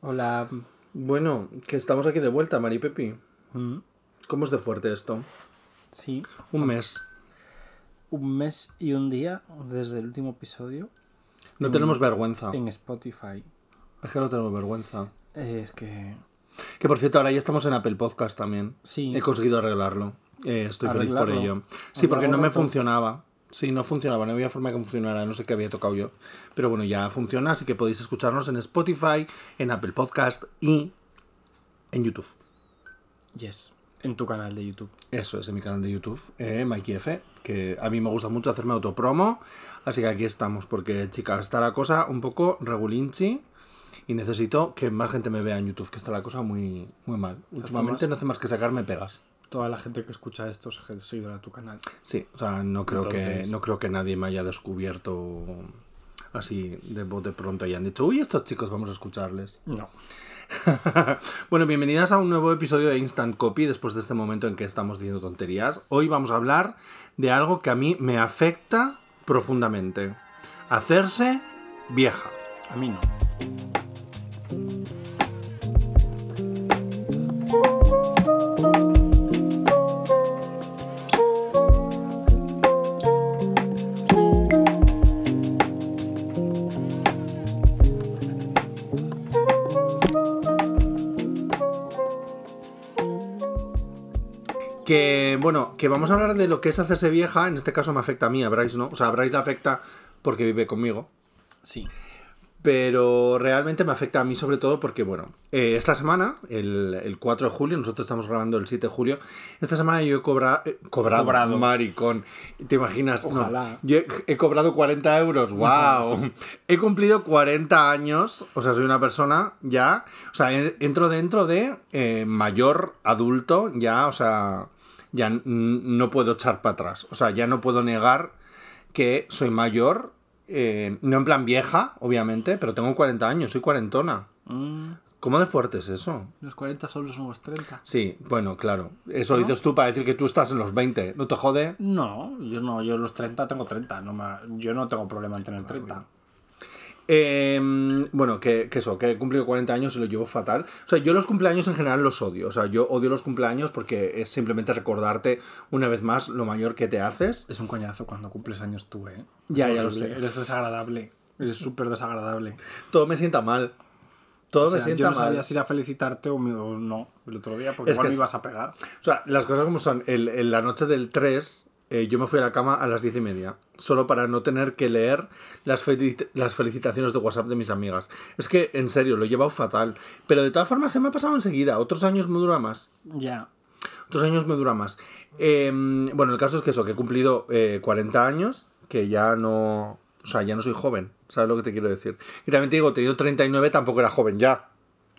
Hola. Bueno, que estamos aquí de vuelta, Mari Pepi. Mm, ¿Cómo es de fuerte esto? Sí. Un mes. Un mes y un día desde el último episodio No En- tenemos vergüenza. en Spotify. Es que no tenemos vergüenza. Eh, es que. Que por cierto, ahora ya estamos en Apple Podcast también. Sí. He conseguido arreglarlo. Eh, estoy feliz por ello. Sí, porque ¿Arreglarlo no me funcionaba. Sí, no funcionaba, no había forma que funcionara, no sé qué había tocado yo. Pero bueno, ya funciona, así que podéis escucharnos en Spotify, en Apple Podcast y en YouTube. Yes. En tu canal de YouTube. Eso es en mi canal de YouTube, eh, Mikey F, que a mí me gusta mucho hacerme autopromo, así que aquí estamos, porque chicas, está la cosa un poco regulinchi y necesito que más gente me vea en YouTube, que está la cosa muy, muy mal. Últimamente no hace más que sacarme pegas. Toda la gente que escucha esto es gente seguidora de tu canal. Sí, o sea, no creo, que, no creo que nadie me haya descubierto así de bote pronto y han dicho, uy, estos chicos vamos a escucharles. No. Bueno, bienvenidas a un nuevo episodio de Instant Copy después de este momento en que estamos diciendo tonterías. Hoy vamos a hablar de algo que a mí me afecta profundamente. Hacerse vieja. A mí no. Bueno, que vamos a hablar de lo que es hacerse vieja. En este caso me afecta a mí, a Bryce no. O sea, a Bryce le afecta porque vive conmigo. Sí. Pero realmente me afecta a mí sobre todo porque, bueno, eh, esta semana, el, el 4 de julio, nosotros estamos grabando el 7 de julio, esta semana yo he cobra- eh, cobrado, Cobrado. maricón, ¿te imaginas? No, Ojalá. yo he, he cobrado 40 euros, wow. he cumplido 40 años, o sea, soy una persona ya, o sea, en- entro dentro de eh, mayor adulto, ya, o sea, ya no puedo echar para atrás, o sea, ya no puedo negar que soy mayor, eh, no en plan vieja, obviamente, pero tengo 40 años, soy cuarentona. Mm, ¿Cómo de fuerte es eso? los 40 son los nuevos 30. Sí, bueno, claro. Eso lo dices tú para decir que tú estás en los 20. ¿No te jode? No, yo no, yo los 30 tengo 30. No me- yo no tengo problema en tener 30. Eh, bueno, que, que eso, que he cumplido 40 años y lo llevo fatal. O sea, yo los cumpleaños en general los odio. O sea, yo odio los cumpleaños porque es simplemente recordarte una vez más lo mayor que te haces. Es un coñazo cuando cumples años tú, ¿eh? Ya, ya lo sé. Eres desagradable. Eres súper desagradable. Todo me sienta mal. Todo O sea, me sienta yo no mal. sabía si ir a felicitarte o, no el otro día, porque Es igual que me ibas a pegar. O sea, las cosas como son. El- En la noche del 3, eh, yo me fui a la cama a las 10 y media. Solo para no tener que leer las, felici- las felicitaciones de WhatsApp de mis amigas. Es que, en serio, lo he llevado fatal. Pero de todas formas, se me ha pasado enseguida. Otros años me dura más. Ya. Otros años me dura más. Eh, bueno, el caso es que eso, que he cumplido eh, 40 años, que ya no. O sea, ya no soy joven. ¿Sabes lo que te quiero decir? Y también te digo, he tenido 39, tampoco era joven ya.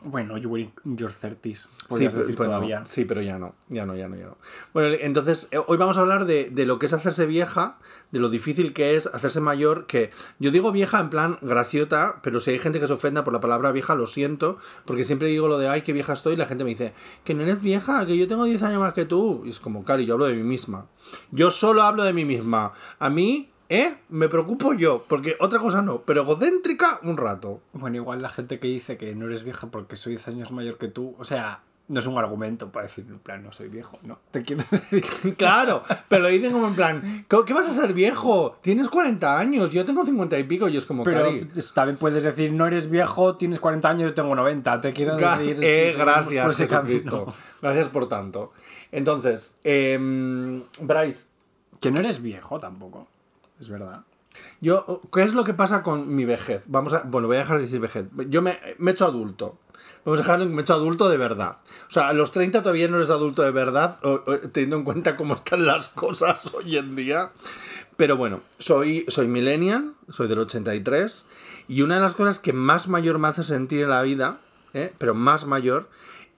Bueno, you were in your 30s. Sí, Podrías pero, decir todavía. sí, pero ya no, ya no, ya no, ya no. Bueno, entonces, eh, hoy vamos a hablar de, de lo que es hacerse vieja, de lo difícil que es hacerse mayor, que yo digo vieja en plan graciota, pero si hay gente que se ofenda por la palabra vieja, lo siento, porque siempre digo lo de, ay, qué vieja estoy, y la gente me dice, que no eres vieja, que yo tengo 10 años más que tú. Y es como, claro, yo hablo de mí misma. Yo solo hablo de mí misma. A mí, ¿eh? Me preocupo yo, porque otra cosa no, pero egocéntrica un rato. Bueno, igual la gente que dice que no eres vieja porque soy 10 años mayor que tú, o sea, no es un argumento para decir, en plan, no soy viejo, ¿no? Te quiero decir. Claro, pero lo dicen como en plan, ¿qué vas a ser viejo? Tienes 40 años, yo tengo 50 y pico y es como, Pero Cari. también puedes decir, no eres viejo, tienes 40 años, yo tengo 90. Te quiero decir. eh, si por gracias, ese Jesucristo. Gracias por tanto. Entonces, em, Bryce, Que no eres viejo tampoco. Es verdad. yo, ¿qué es lo que pasa con mi vejez? Vamos a, bueno, voy a dejar de decir vejez. Yo me, me he hecho adulto. Vamos a dejarlo en me he hecho adulto de verdad. O sea, a los 30 todavía no eres adulto de verdad, o- o- teniendo en cuenta cómo están las cosas hoy en día. Pero bueno, soy, soy millennial, soy del 83, y una de las cosas que más mayor me hace sentir en la vida, ¿eh? pero más mayor,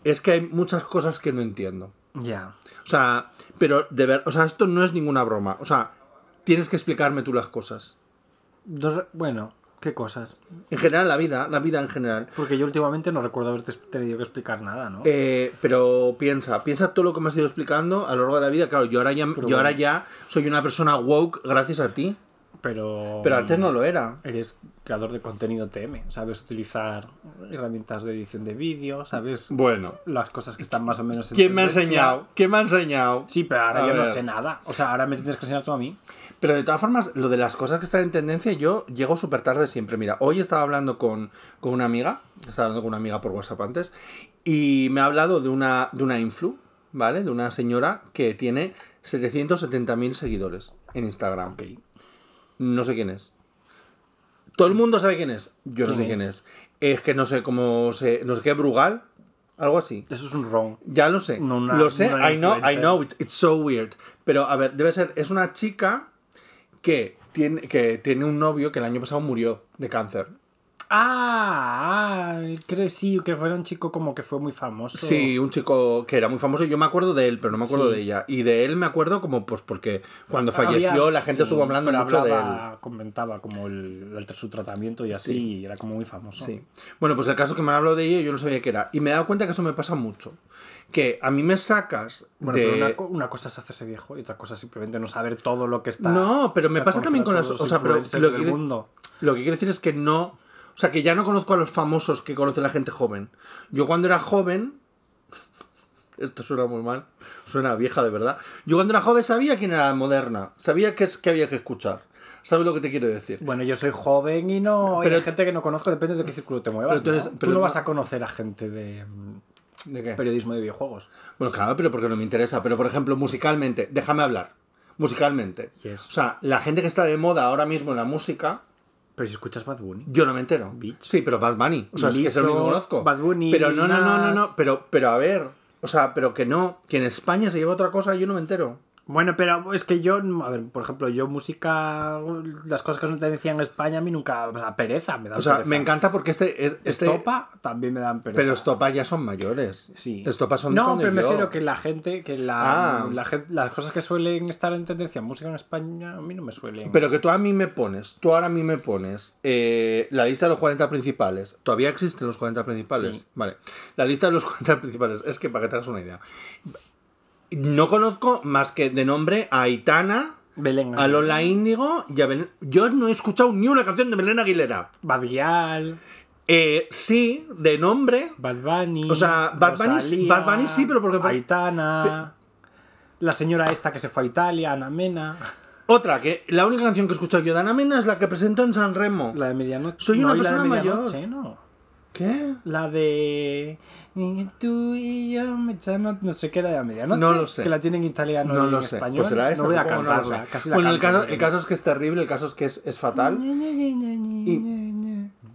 es que hay muchas cosas que no entiendo. Ya. O sea, pero de ver, o sea, esto no es ninguna broma. O sea, tienes que explicarme tú las cosas. Dos- bueno, ¿qué cosas? En general, la vida, la vida en general. Porque yo últimamente no recuerdo haberte tenido que explicar nada, ¿no? Eh, pero piensa, piensa todo lo que me has ido explicando a lo largo de la vida. Claro, yo ahora ya, yo bueno. ahora ya soy una persona woke gracias a ti. Pero. Pero antes no lo era. Eres creador de contenido TM, sabes utilizar herramientas de edición de vídeo, sabes Bueno. las cosas que están más o menos en ¿Quién me ha enseñado? ¿Quién me ha enseñado? Sí, pero ahora A yo no sé nada. O sea, ahora me tienes que enseñar tú a mí. Pero de todas formas, lo de las cosas que están en tendencia, yo llego súper tarde siempre. Mira, hoy estaba hablando con, con una amiga, estaba hablando con una amiga por WhatsApp antes, y me ha hablado de una, de una influ, ¿vale? De una señora que tiene 770.000 seguidores en Instagram. Ok. No sé quién es. Todo el mundo sabe quién es. Yo no ¿Quién sé quién es. Es que no sé cómo se. No sé qué, Brugal. Algo así. Eso es un wrong. Ya lo sé. No una- lo sé. I know, I know. It's, it's so weird. Pero a ver, debe ser. Es una chica que tiene, que tiene un novio que el año pasado murió de cáncer. Ah, ah, creo sí, que fue un chico como que fue muy famoso. Sí, un chico que era muy famoso. Yo me acuerdo de él, pero no me acuerdo Sí. de ella. Y de él me acuerdo como pues porque cuando falleció Había- la gente sí, estuvo hablando mucho de él. hablaba, comentaba como el, el- su tratamiento y así, Sí. y era como muy famoso. Sí. Bueno, pues el caso que me han hablado de ella yo no sabía qué era. Y me he dado cuenta que eso me pasa mucho. Que a mí me sacas Bueno, de... pero una, una cosa es hacerse viejo y otra cosa es simplemente no saber todo lo que está. No, pero me pasa también con las... O sea, pero lo que, quiere, mundo. lo que quiero decir es que no... O sea, que ya no conozco a los famosos que conoce la gente joven. Yo cuando era joven... Esto suena muy mal. Suena vieja de verdad. Yo cuando era joven sabía quién era moderna. Sabía qué es había que escuchar. ¿Sabes lo que te quiero decir? Bueno, yo soy joven y no. Pero- Pero hay gente que no conozco, depende de qué círculo te muevas. Pero tú eres- ¿no? Tú pero no no- vas a conocer a gente de ¿De qué? periodismo de videojuegos. Bueno, claro, pero porque no me interesa. Pero, por ejemplo, musicalmente, déjame hablar. Musicalmente. Yes. O sea, la gente que está de moda ahora mismo en la música, Pero si escuchas Bad Bunny. yo no me entero. Bitch. Sí, pero Bad Bunny. O sea, es que es único que conozco. Bad Bunny, pero no, no, no, no, no. Pero, pero a ver. O sea, pero que no. Que en España se lleva otra cosa, yo no me entero. Bueno, pero es que yo, a ver, por ejemplo, yo música, las cosas que son tendencia en España, a mí nunca, o sea, pereza me da O sea, pereza. me encanta porque este. es- este Estopa también me dan pereza. pero Estopa ya son mayores. Sí. Estopa son de No, pero me refiero que la gente, que la, Ah. la gente, las cosas que suelen estar en tendencia en música en España, a mí no me suelen. Pero que tú a mí me pones, tú ahora a mí me pones eh, la lista de los 40 principales. ¿Todavía existen los 40 principales? Sí. Vale. La lista de los 40 principales. Es que para que te hagas una idea. No conozco más que de nombre a Aitana, Belén a Lola Índigo y a Belén. Yo no he escuchado ni una canción de Belén Aguilera. Badial, Eh, sí, de nombre. Bad Bunny. O sea, Bad Bunny- Rosalía, Bad Bunny sí, pero porque- Aitana. La señora esta que se fue a Italia, Ana Mena. Otra, que la única canción que he escuchado yo de Ana Mena es la que presentó en San Remo. La de medianoche. Soy una y la de persona mayor. no. ¿Qué? La de. y Tú y yo, medianoche, no sé qué era de la medianoche. No lo sé. Que la tienen en italiano No y lo en sé. español. Pues será esa. No voy a no cantarla. casi la bueno, el caso, el caso es que es terrible, el caso es que es, es fatal.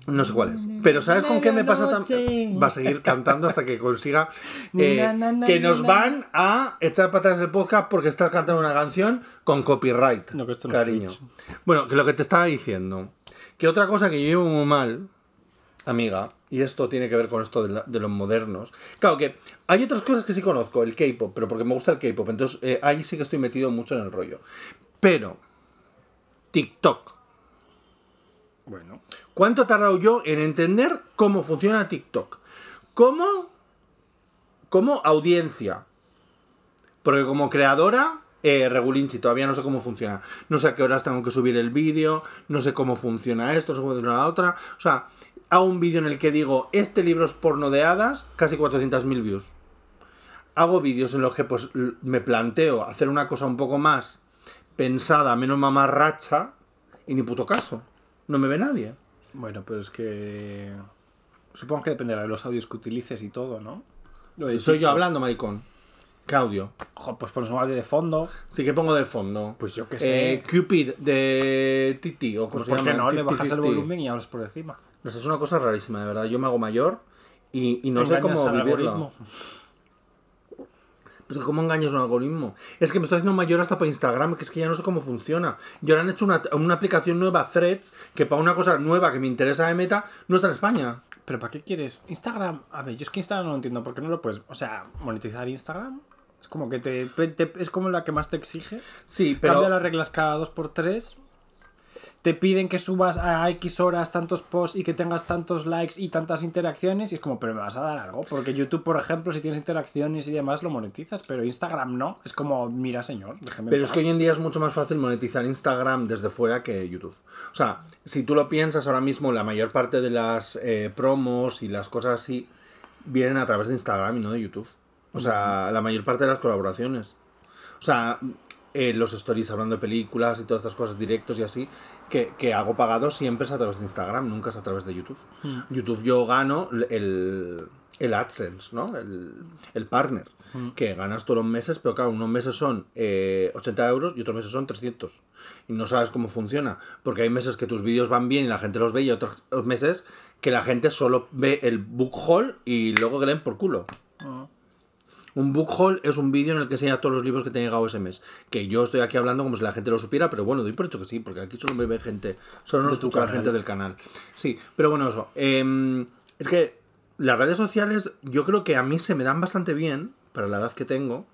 No sé cuál es. Pero ¿sabes con qué me pasa también? Va a seguir cantando hasta que consiga eh, que nos van a echar para atrás el podcast porque estás cantando una canción con copyright. No, que esto no cariño. Bueno, que lo que te estaba diciendo. Que otra cosa que yo llevo muy mal, amiga, y esto tiene que ver con esto de, la- de los modernos. Claro que hay otras cosas que sí conozco, el K-pop, pero porque me gusta el K-pop, entonces eh, ahí sí que estoy metido mucho en el rollo. Pero, TikTok. Bueno. ¿Cuánto he tardado yo en entender cómo funciona TikTok? ¿Cómo? Como audiencia. Porque como creadora, eh, regulinchi, todavía no sé cómo funciona. No sé a qué horas tengo que subir el vídeo, no sé cómo funciona esto, no sé cómo funciona la otra. O sea, hago un vídeo en el que digo, este libro es porno de hadas, casi 400.000 views. Hago vídeos en los que pues me planteo hacer una cosa un poco más pensada, menos mamarracha, y ni puto caso. No me ve nadie. Bueno, pero es que. Supongo que dependerá de los audios que utilices y todo, ¿no? Soy yo hablando, maricón. ¿Qué audio? Ojo, pues pones un audio de fondo. Sí que pongo de fondo. Pues yo qué Eh, sé. Cupid de Titi o Pues se ¿por qué llama. no? Le bajas el 50-50. volumen y hablas por encima. No es una cosa rarísima, de verdad. Yo me hago mayor y, y no sé cómo vivirlo. Pues ¿cómo engañas un algoritmo? Es que me estoy haciendo mayor hasta para Instagram, que es que ya no sé cómo funciona. Y ahora han hecho una, una aplicación nueva, Threads, que para una cosa nueva que me interesa de meta, no está en España. ¿Pero para qué quieres? Instagram. A ver, yo es que Instagram no lo entiendo. ¿Por qué no lo puedes? O sea, monetizar Instagram. Es como que te, te- es como la que más te exige. Sí, pero... Cambia las reglas cada dos por tres. te piden que subas a X horas tantos posts y que tengas tantos likes y tantas interacciones. Y es como, pero me vas a dar algo. Porque YouTube, por ejemplo, si tienes interacciones y demás, lo monetizas. Pero Instagram no. Es como, mira, señor, déjeme. Pero es que hoy en día es mucho más fácil monetizar Instagram desde fuera que YouTube. O sea, si tú lo piensas ahora mismo, la mayor parte de las eh, promos y las cosas así vienen a través de Instagram y no de YouTube. O sea, la mayor parte de las colaboraciones. O sea, eh, los stories hablando de películas y todas estas cosas directos y así, que, que hago pagado siempre es a través de Instagram, nunca es a través de YouTube. YouTube yo gano el, el AdSense, ¿no? El, el partner, que ganas todos los meses, pero claro, unos meses son eh, 80 euros y otros meses son 300. Y no sabes cómo funciona, porque hay meses que tus vídeos van bien y la gente los ve y otros meses que la gente solo ve el book haul y luego que leen por culo. Ah. Un book haul es un vídeo en el que enseña todos los libros que te han llegado ese mes. Que yo estoy aquí hablando como si la gente lo supiera, pero bueno, doy por hecho que sí, porque aquí solo me ve gente, solo nos toca la gente del canal. Sí, pero bueno, eso. em, es que las redes sociales yo creo que a mí se me dan bastante bien, para la edad que tengo,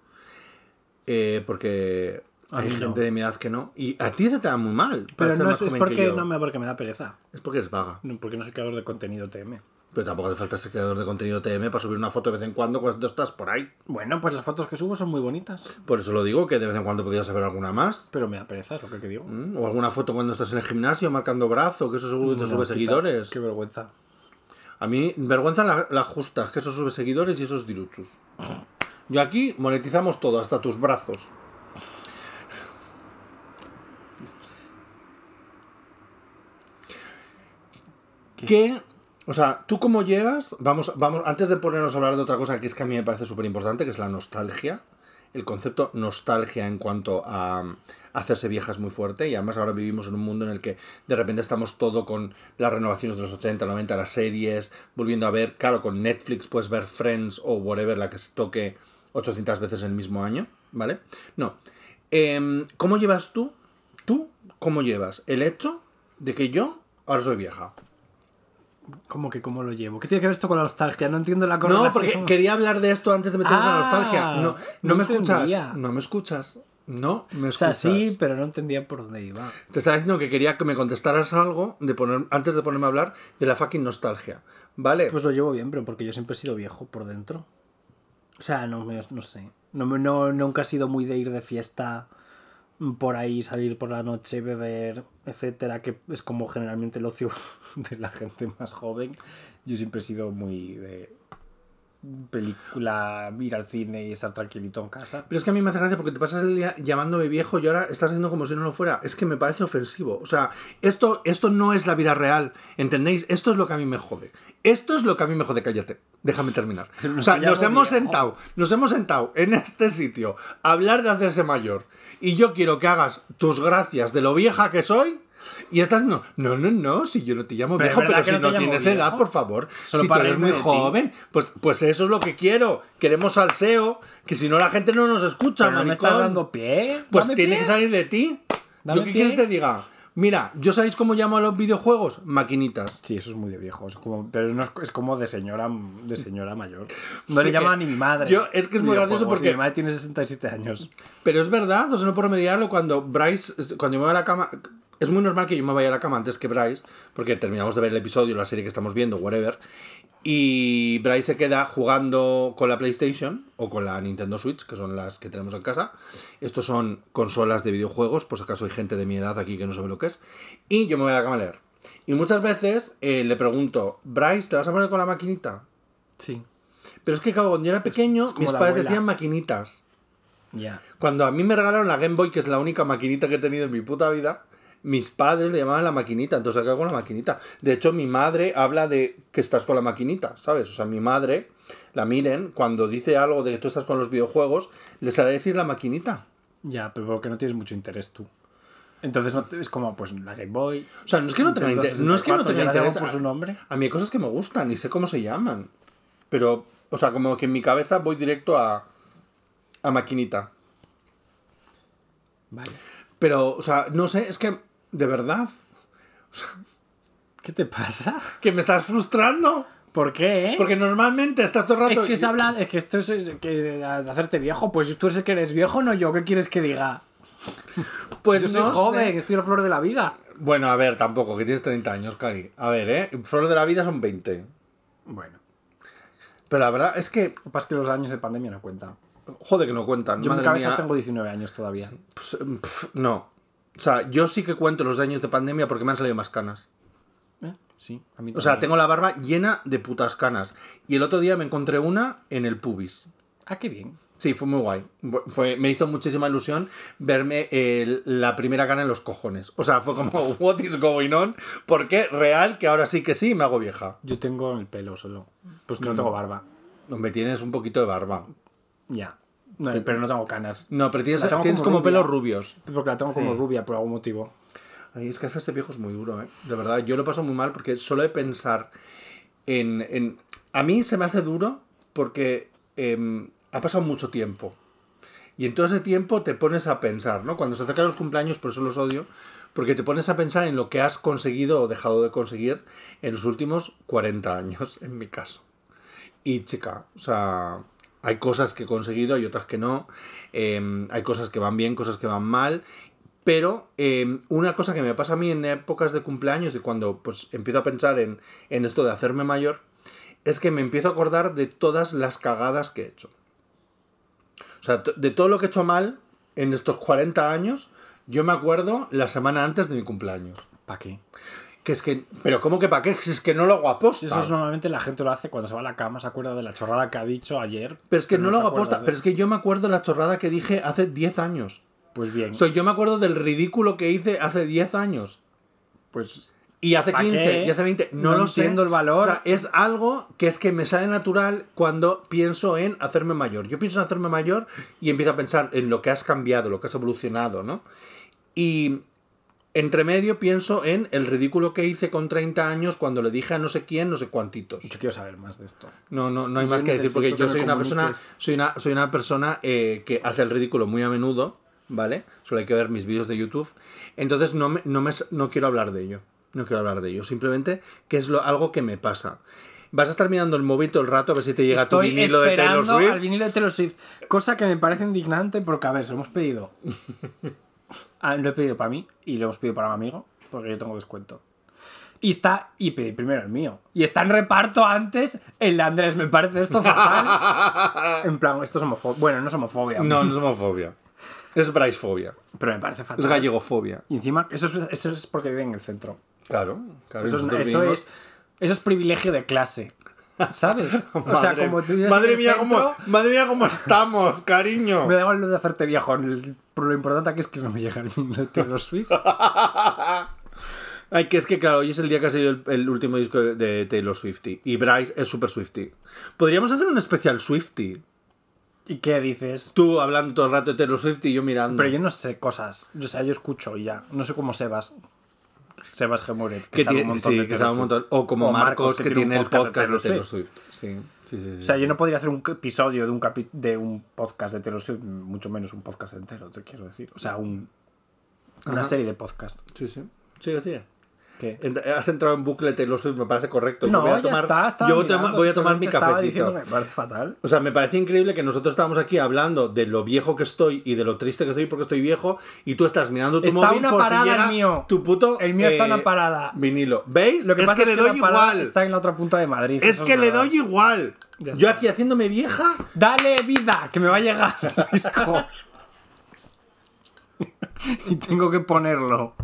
eh, porque hay no. gente de mi edad que no. Y a ti se te da muy mal. Pero no es, porque, no, me- porque me da pereza. Es porque eres vaga. No, porque no soy creador de contenido TM. Pero tampoco hace falta ser creador de contenido TM para subir una foto de vez en cuando cuando estás por ahí. Bueno, pues las fotos que subo son muy bonitas. Por eso lo digo, que de vez en cuando podrías haber alguna más. Pero me da pereza, es lo que te digo. ¿Mm? O alguna foto cuando estás en el gimnasio marcando brazo, que eso seguro te No, sube quita. seguidores. Qué vergüenza. A mí, vergüenza la, la justa, que eso sube seguidores y esos diruchos. Yo aquí monetizamos todo, hasta tus brazos. ¿Qué? O sea, ¿tú cómo llevas? Vamos, vamos, antes de ponernos a hablar de otra cosa que es que a mí me parece súper importante, que es la nostalgia. El concepto nostalgia en cuanto a, a hacerse vieja es muy fuerte y además ahora vivimos en un mundo en el que de repente estamos todo con las renovaciones de los 80, 90, las series, volviendo a ver, claro, con Netflix puedes ver Friends o whatever, la que se toque 800 veces en el mismo año, ¿vale? No. Em, ¿Cómo llevas tú? ¿Tú cómo llevas el hecho de que yo ahora soy vieja? ¿Cómo que cómo lo llevo? ¿Qué tiene que ver esto con la nostalgia? No entiendo la correlación. No, porque quería hablar de esto antes de meternos en la Ah, nostalgia. No, no, no me escuchas. No me escuchas. No me O sea, escuchas. sí, pero no entendía por dónde iba. Te estaba diciendo que quería que me contestaras algo de poner, antes de ponerme a hablar de la fucking nostalgia. ¿Vale? Pues lo llevo bien, pero porque yo siempre he sido viejo por dentro. O sea, no, me- no sé. No, me- no, nunca he sido muy de ir de fiesta por ahí, salir por la noche, beber, etcétera, que es como generalmente el ocio de la gente más joven. Yo siempre he sido muy de película, ir al cine y estar tranquilito en casa. Pero es que a mí me hace gracia porque te pasas el día llamándome viejo y ahora estás haciendo como si no lo fuera. Es que me parece ofensivo. O sea, esto, esto no es la vida real. ¿Entendéis? Esto es lo que a mí me jode. Esto es lo que a mí me jode. Cállate. Déjame terminar. O sea, nos hemos viejo. sentado, nos hemos sentado en este sitio a hablar de hacerse mayor. Y yo quiero que hagas tus gracias de lo vieja que soy. Y estás diciendo, no, no, no, si yo no te llamo Pero viejo, pero si no no tienes viejo. edad, por favor. Solo si tú eres muy joven, pues, pues eso es lo que quiero. Queremos salseo, que si no la gente no nos escucha, Pero no me estás dando pie. Pues Dame tiene pie. que salir de ti. Dame ¿Yo qué pie. quieres que te diga? Mira, ¿yo sabéis cómo llamo a los videojuegos? Maquinitas. Sí, eso es muy de viejo. Es como, pero no es, es como de señora, de señora mayor. No Porque le llama ni mi madre. yo- es que es muy gracioso porque- Mi madre tiene 67 años. Pero es verdad, o sea, no por remediarlo, cuando Bryce, cuando yo me voy a la cama, es muy normal que yo me vaya a la cama antes que Bryce, porque terminamos de ver el episodio, la serie que estamos viendo, whatever, y Bryce se queda jugando con la PlayStation o con la Nintendo Switch, que son las que tenemos en casa. Estos son consolas de videojuegos, por si acaso hay gente de mi edad aquí que no sabe lo que es, y yo me voy a la cama a leer. Y muchas veces eh, le pregunto, Bryce, ¿te vas a poner con la maquinita? Sí. Pero es que claro, cuando yo era pequeño, mis padres abuela. decían maquinitas. Ya. Cuando a mí me regalaron la Game Boy, que es la única maquinita que he tenido en mi puta vida, mis padres le llamaban la maquinita, entonces acá con la maquinita. De hecho, mi madre habla de que estás con la maquinita, ¿sabes? O sea, mi madre, la miren, cuando dice algo de que tú estás con los videojuegos, les hará decir la maquinita. Ya, pero porque no tienes mucho interés tú. Entonces no te- es como pues la Game Boy. O sea, no es que no tenga interés, no es que no 64, tenga interés. por su nombre. A mí hay cosas que me gustan y sé cómo se llaman. Pero, o sea, como que en mi cabeza voy directo a, a maquinita. Vale. Pero, o sea, no sé, es que, de verdad, ¿Qué te pasa? que me estás frustrando. ¿Por qué? eh? Porque normalmente estás todo el es rato. que se habla, es que esto es, es que de hacerte viejo. Pues tú eres el que eres viejo, no yo. ¿Qué quieres que diga? Pues Yo soy no joven, sé. estoy la flor de la vida. Bueno, a ver, tampoco, que tienes 30 años, Cari. A ver, ¿eh? Flor de la vida son 20. Bueno. Pero la verdad es que, Lo que pasa es que los años de pandemia no cuentan. joder, que no cuentan. Yo en mi cabeza mía. tengo 19 años todavía. Pues, pf, no. O sea, yo sí que cuento los años de pandemia porque me han salido más canas. ¿Eh? Sí, a mí O sea, tengo la barba llena de putas canas. Y el otro día me encontré una en el pubis. Ah, qué bien. Sí, fue muy guay. Fue, me hizo muchísima ilusión verme el- la primera cana en los cojones. O sea, fue como, what is going on? Porque real que ahora sí que sí me hago vieja. Yo tengo el pelo solo. Pues que no tengo barba. No, me tienes un poquito de barba. Ya. No, pero no tengo canas. No, pero tienes, tengo tienes como pelos rubios. Porque la tengo como rubia por algún motivo. Ay, es que hacerse viejo es muy duro, ¿eh? De verdad, yo lo paso muy mal porque solo de pensar en... en- A mí se me hace duro porque em, ha pasado mucho tiempo. Y en todo ese tiempo te pones a pensar, ¿no? Cuando se acercan los cumpleaños, por eso los odio, porque te pones a pensar en lo que has conseguido o dejado de conseguir en los últimos 40 años, en mi caso. Y chica, o sea, hay cosas que he conseguido, hay otras que no. eh, hay cosas que van bien, cosas que van mal. Pero eh, una cosa que me pasa a mí en épocas de cumpleaños y cuando pues empiezo a pensar en, en esto de hacerme mayor, es que me empiezo a acordar de todas las cagadas que he hecho. O sea, de todo lo que he hecho mal en estos 40 años, yo me acuerdo la semana antes de mi cumpleaños. ¿Para qué? Que es que, pero ¿cómo que para qué? Si es que no lo hago aposta. Eso es normalmente la gente lo hace cuando se va a la cama, se acuerda de la chorrada que ha dicho ayer. Pero es que no, lo te hago aposta. de- Pero es que yo me acuerdo la chorrada que dije hace 10 años. Pues bien. O sea, yo me acuerdo del ridículo que hice hace 10 años. Pues Y hace ¿Pa 15, qué? y hace 20. No, No lo sé. entiendo el valor. O sea, es algo que es que me sale natural cuando pienso en hacerme mayor. Yo pienso en hacerme mayor y empiezo a pensar en lo que has cambiado, lo que has evolucionado, ¿no? Y entre medio pienso en el ridículo que hice con 30 años cuando le dije a no sé quién, no sé cuántitos. yo quiero saber más de esto. No, no, no hay Yo más que decir porque yo soy una persona, soy una, soy una persona eh, que hace el ridículo muy a menudo, ¿vale? Solo hay que ver mis vídeos de YouTube. Entonces no, me, no, me, no quiero hablar de ello. No quiero hablar de ello. Simplemente que es lo, algo que me pasa. Vas a estar mirando el móvil todo el rato a ver si te llega Estoy tu vinilo de Taylor esperando Swift. al vinilo de Taylor Swift. Cosa que me parece indignante porque, a ver, se lo hemos pedido. Ah, lo he pedido para mí y lo hemos pedido para un amigo porque yo tengo descuento. Y está, y pedí primero el mío. Y está en reparto antes el de Andrés. Me parece esto fatal. en plan, esto es homofobia. Bueno, no es homofobia. No, no es homofobia. Es braisfobia. Pero me parece fatal. Es gallegofobia. Y encima, eso es, eso es porque vive en el centro. Claro. claro Eso, es, eso es, eso es privilegio de clase. ¿Sabes? O sea, Madre- como tú madre mía, centro, cómo, madre mía, cómo estamos, cariño. Me da igual lo de hacerte viejo. lo importante aquí es que no me llega el vinilo de Taylor Swift. Ay, que es que claro, hoy es el día que ha sido el, el último disco de, de Taylor Swifty. Y Bryce es super Swifty. Podríamos hacer un especial Swifty. ¿Y qué dices? Tú hablando todo el rato de Taylor Swift y yo mirando. Pero yo no sé cosas. Yo, o sea, yo escucho y ya. No sé cómo Sebas. Sebas Gemuret. que sabe tiene, sí, de que sabe un montón. O como O Marcos, que, tiene, el podcast de Taylor Swift. Sí, sí, sí. sí, O sea, yo no podría hacer un episodio de un, capi- de un podcast de Taylor Swift, mucho menos un podcast entero, te quiero decir. O sea, un, una Ajá. serie de podcast. Sí, sí. Sigue, sigue. ¿Qué? Has entrado en bucle Taylor Swift, me parece correcto. Yo No, voy a ya tomar, está. estaba yo mirando, voy a tomar mi cafecito. diciendo me parece fatal. O sea, me parece increíble que nosotros estamos aquí hablando de lo viejo que estoy y de lo triste que estoy porque estoy viejo y tú estás mirando tu Está móvil una por parada si llega el mío. tu puto El mío está eh, una parada. vinilo. ¿Veis? Lo que es pasa que es le que doy la parada igual. está en la otra punta de Madrid. Es que le verdad. doy igual. Yo aquí haciéndome vieja. Dale vida, que me va a llegar el disco. y tengo que ponerlo.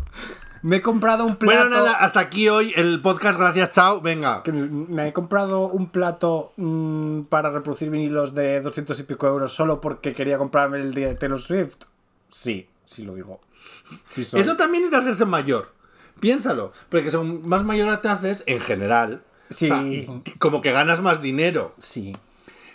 Me he comprado un plato. Bueno, nada, hasta aquí hoy el podcast. Gracias, chao. Venga. que me he comprado un plato mm, para reproducir vinilos de 200 y pico euros solo porque quería comprarme el de Taylor Swift. Sí, sí lo digo. Sí soy. Eso también es de hacerse mayor. Piénsalo. Porque según más mayor te haces, en general, Sí. o sea, como que ganas más dinero. Sí.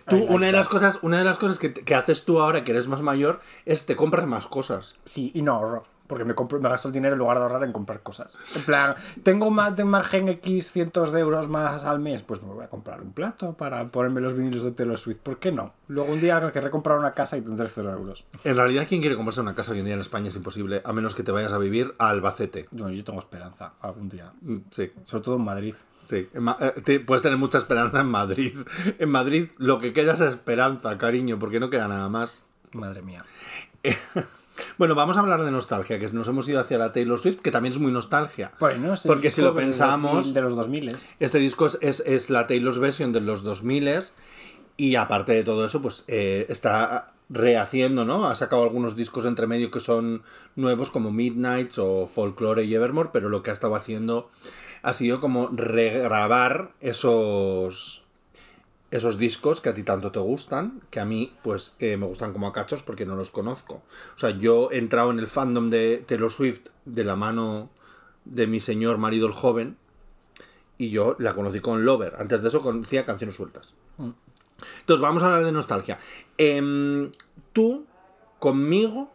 Tú, una de las cosas, una de las cosas que, que haces tú ahora que eres más mayor es te compras más cosas. Sí, y no ahorro. Porque me, compro, me gasto el dinero en lugar de ahorrar en comprar cosas. En plan, tengo más de margen X cientos de euros más al mes, pues me voy a comprar un plato para ponerme los vinilos de Taylor Swift. ¿Por qué no? Luego un día querré comprar una casa y tendré cero euros. En realidad, ¿quién quiere comprarse una casa hoy en día en España? Es imposible, a menos que te vayas a vivir a Albacete. Yo, yo tengo esperanza algún día. Mm, Sí, Sobre todo en Madrid. sí. Eh, puedes tener mucha esperanza en Madrid. En Madrid lo que queda es esperanza, cariño, porque no queda nada más. Madre mía. Bueno, vamos a hablar de nostalgia, que nos hemos ido hacia la Taylor Swift, que también es muy nostalgia. Bueno, es el Porque si lo pensamos, 2000 de los 2000 Este disco es, es, es la Taylor's version de los 2000 y aparte de todo eso, pues eh, está rehaciendo, ¿no? Ha sacado algunos discos entre medio que son nuevos como Midnights o Folklore y Evermore, pero lo que ha estado haciendo ha sido como regrabar esos esos discos que a ti tanto te gustan, que a mí pues eh, me gustan como a cachos porque no los conozco. O sea, yo he entrado en el fandom de Taylor Swift de la mano de mi señor marido el joven y yo la conocí con Lover. Antes de eso conocía canciones sueltas. Entonces, vamos a hablar de nostalgia. Em, tú, conmigo,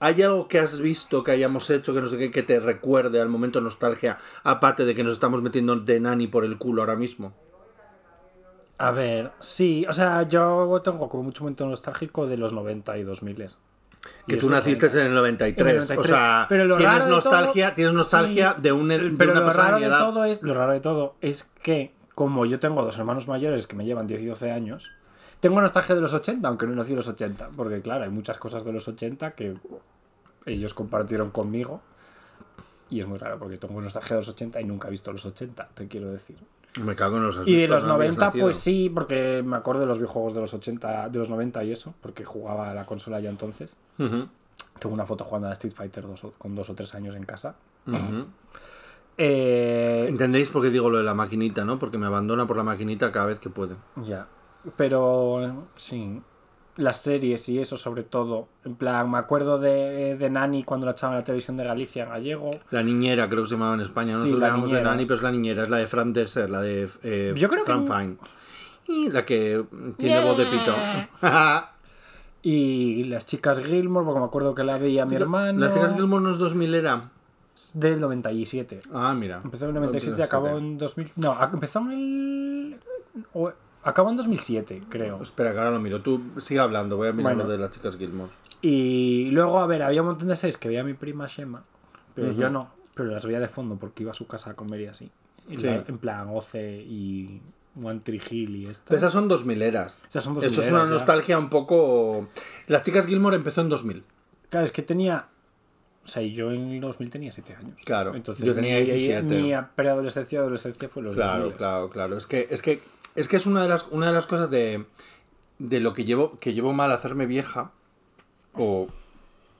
¿hay algo que has visto, que hayamos hecho, que no sé qué, que te recuerde al momento de nostalgia, aparte de que nos estamos metiendo de nani por el culo ahora mismo? A ver, sí, o sea, yo tengo como mucho momento nostálgico de los 90 y 2000. Que tú naciste en el 93. En el 93. O sea, Pero lo tienes raro nostalgia, todo- tienes nostalgia Sí, de, un, de pero una lo persona raro de edad. todo es lo raro de todo es que como yo tengo dos hermanos mayores que me llevan 10 y 12 años tengo nostalgia de los 80 aunque no nací en los 80 porque claro hay muchas cosas de los 80 que ellos compartieron conmigo y es muy raro porque tengo nostalgia de los 80 y nunca he visto los 80 te quiero decir Me cago en los y de los no habías 90 nacido. pues sí porque me acuerdo de los videojuegos de los 80 de los 90 y eso porque jugaba a la consola ya entonces Ujú, tengo una foto jugando a Street Fighter dos con dos o tres años en casa eh, ¿Entendéis por qué digo lo de la maquinita, no? Porque me abandona por la maquinita cada vez que puede. Ya. Pero sí. Las series y eso sobre todo. En plan, me acuerdo de, de Nani cuando la echaban en la televisión de Galicia en gallego. La niñera, creo que se llamaba en España. Sí, Nosotros la le llamamos de. Nani, pero es la niñera, es la de Fran Desser, la de eh, Yo creo que Fran Fine. Y la que tiene voz de pito. Y las chicas Gilmore, porque me acuerdo que la veía mi hermano. Las chicas Gilmore no es 2000 era. Del 97. Ah, mira. Empezó en el 97 y acabó en 2000. No, empezó en el. Acabó en 2007, creo. Espera, que ahora lo miro. Tú sigue hablando, voy a mirar Bueno. lo de las chicas Gilmore. Y luego, a ver, había un montón de series que veía mi prima Shema, pero yo no. Pero las veía de fondo porque iba a su casa a comer y así. Y Sí. la- en plan, Oce y One Tree Hill y esto. Esas son 2000 eras. Esas son Esto es 2000 una ya. nostalgia un poco. Las chicas Gilmore empezó en 2000. Claro, es que tenía. O sea, yo en el 2000 tenía 7 años. Claro, Entonces, yo tenía mi- 17. Mi preadolescencia y adolescencia fue los Claro, 2000. claro, claro. Es que es que es que es una de las una de las cosas de de lo que llevo que llevo mal hacerme vieja o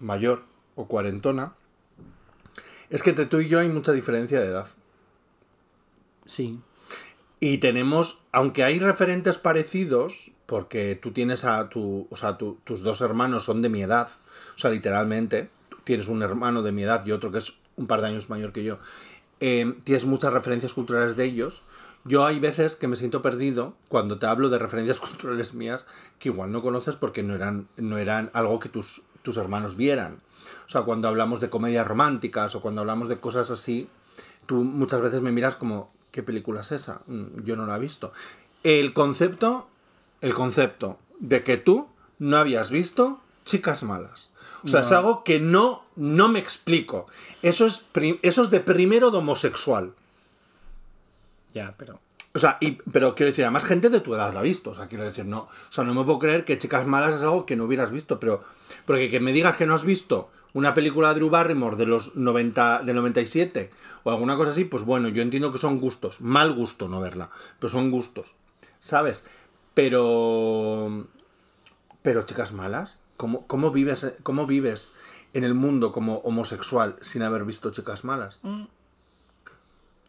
mayor o cuarentona es que entre tú y yo hay mucha diferencia de edad. Sí. Y tenemos, aunque hay referentes parecidos, porque tú tienes a tu, o sea, tu- tus dos hermanos son de mi edad, o sea, literalmente, tienes un hermano de mi edad y otro que es un par de años mayor que yo, eh, tienes muchas referencias culturales de ellos. Yo hay veces que me siento perdido cuando te hablo de referencias culturales mías que igual no conoces porque no eran, no eran algo que tus, tus hermanos vieran. O sea, cuando hablamos de comedias románticas o cuando hablamos de cosas así, tú muchas veces me miras como, ¿qué película es esa? Mm, Yo no la he visto. El concepto, el concepto de que tú no habías visto chicas malas. O sea, No. es algo que no, no me explico. Eso es, eso es de primero de homosexual. Ya, pero. O sea, y, pero quiero decir, además gente de tu edad la ha visto. O sea, quiero decir, no. O sea, no me puedo creer que Chicas Malas es algo que no hubieras visto. Pero, porque que me digas que no has visto una película de Drew Barrymore de los 90, del 97 o alguna cosa así, pues bueno, yo entiendo que son gustos. Mal gusto no verla, pero son gustos. ¿Sabes? Pero. Pero, Chicas Malas, ¿cómo, cómo, vives, ¿cómo vives en el mundo como homosexual sin haber visto Chicas Malas?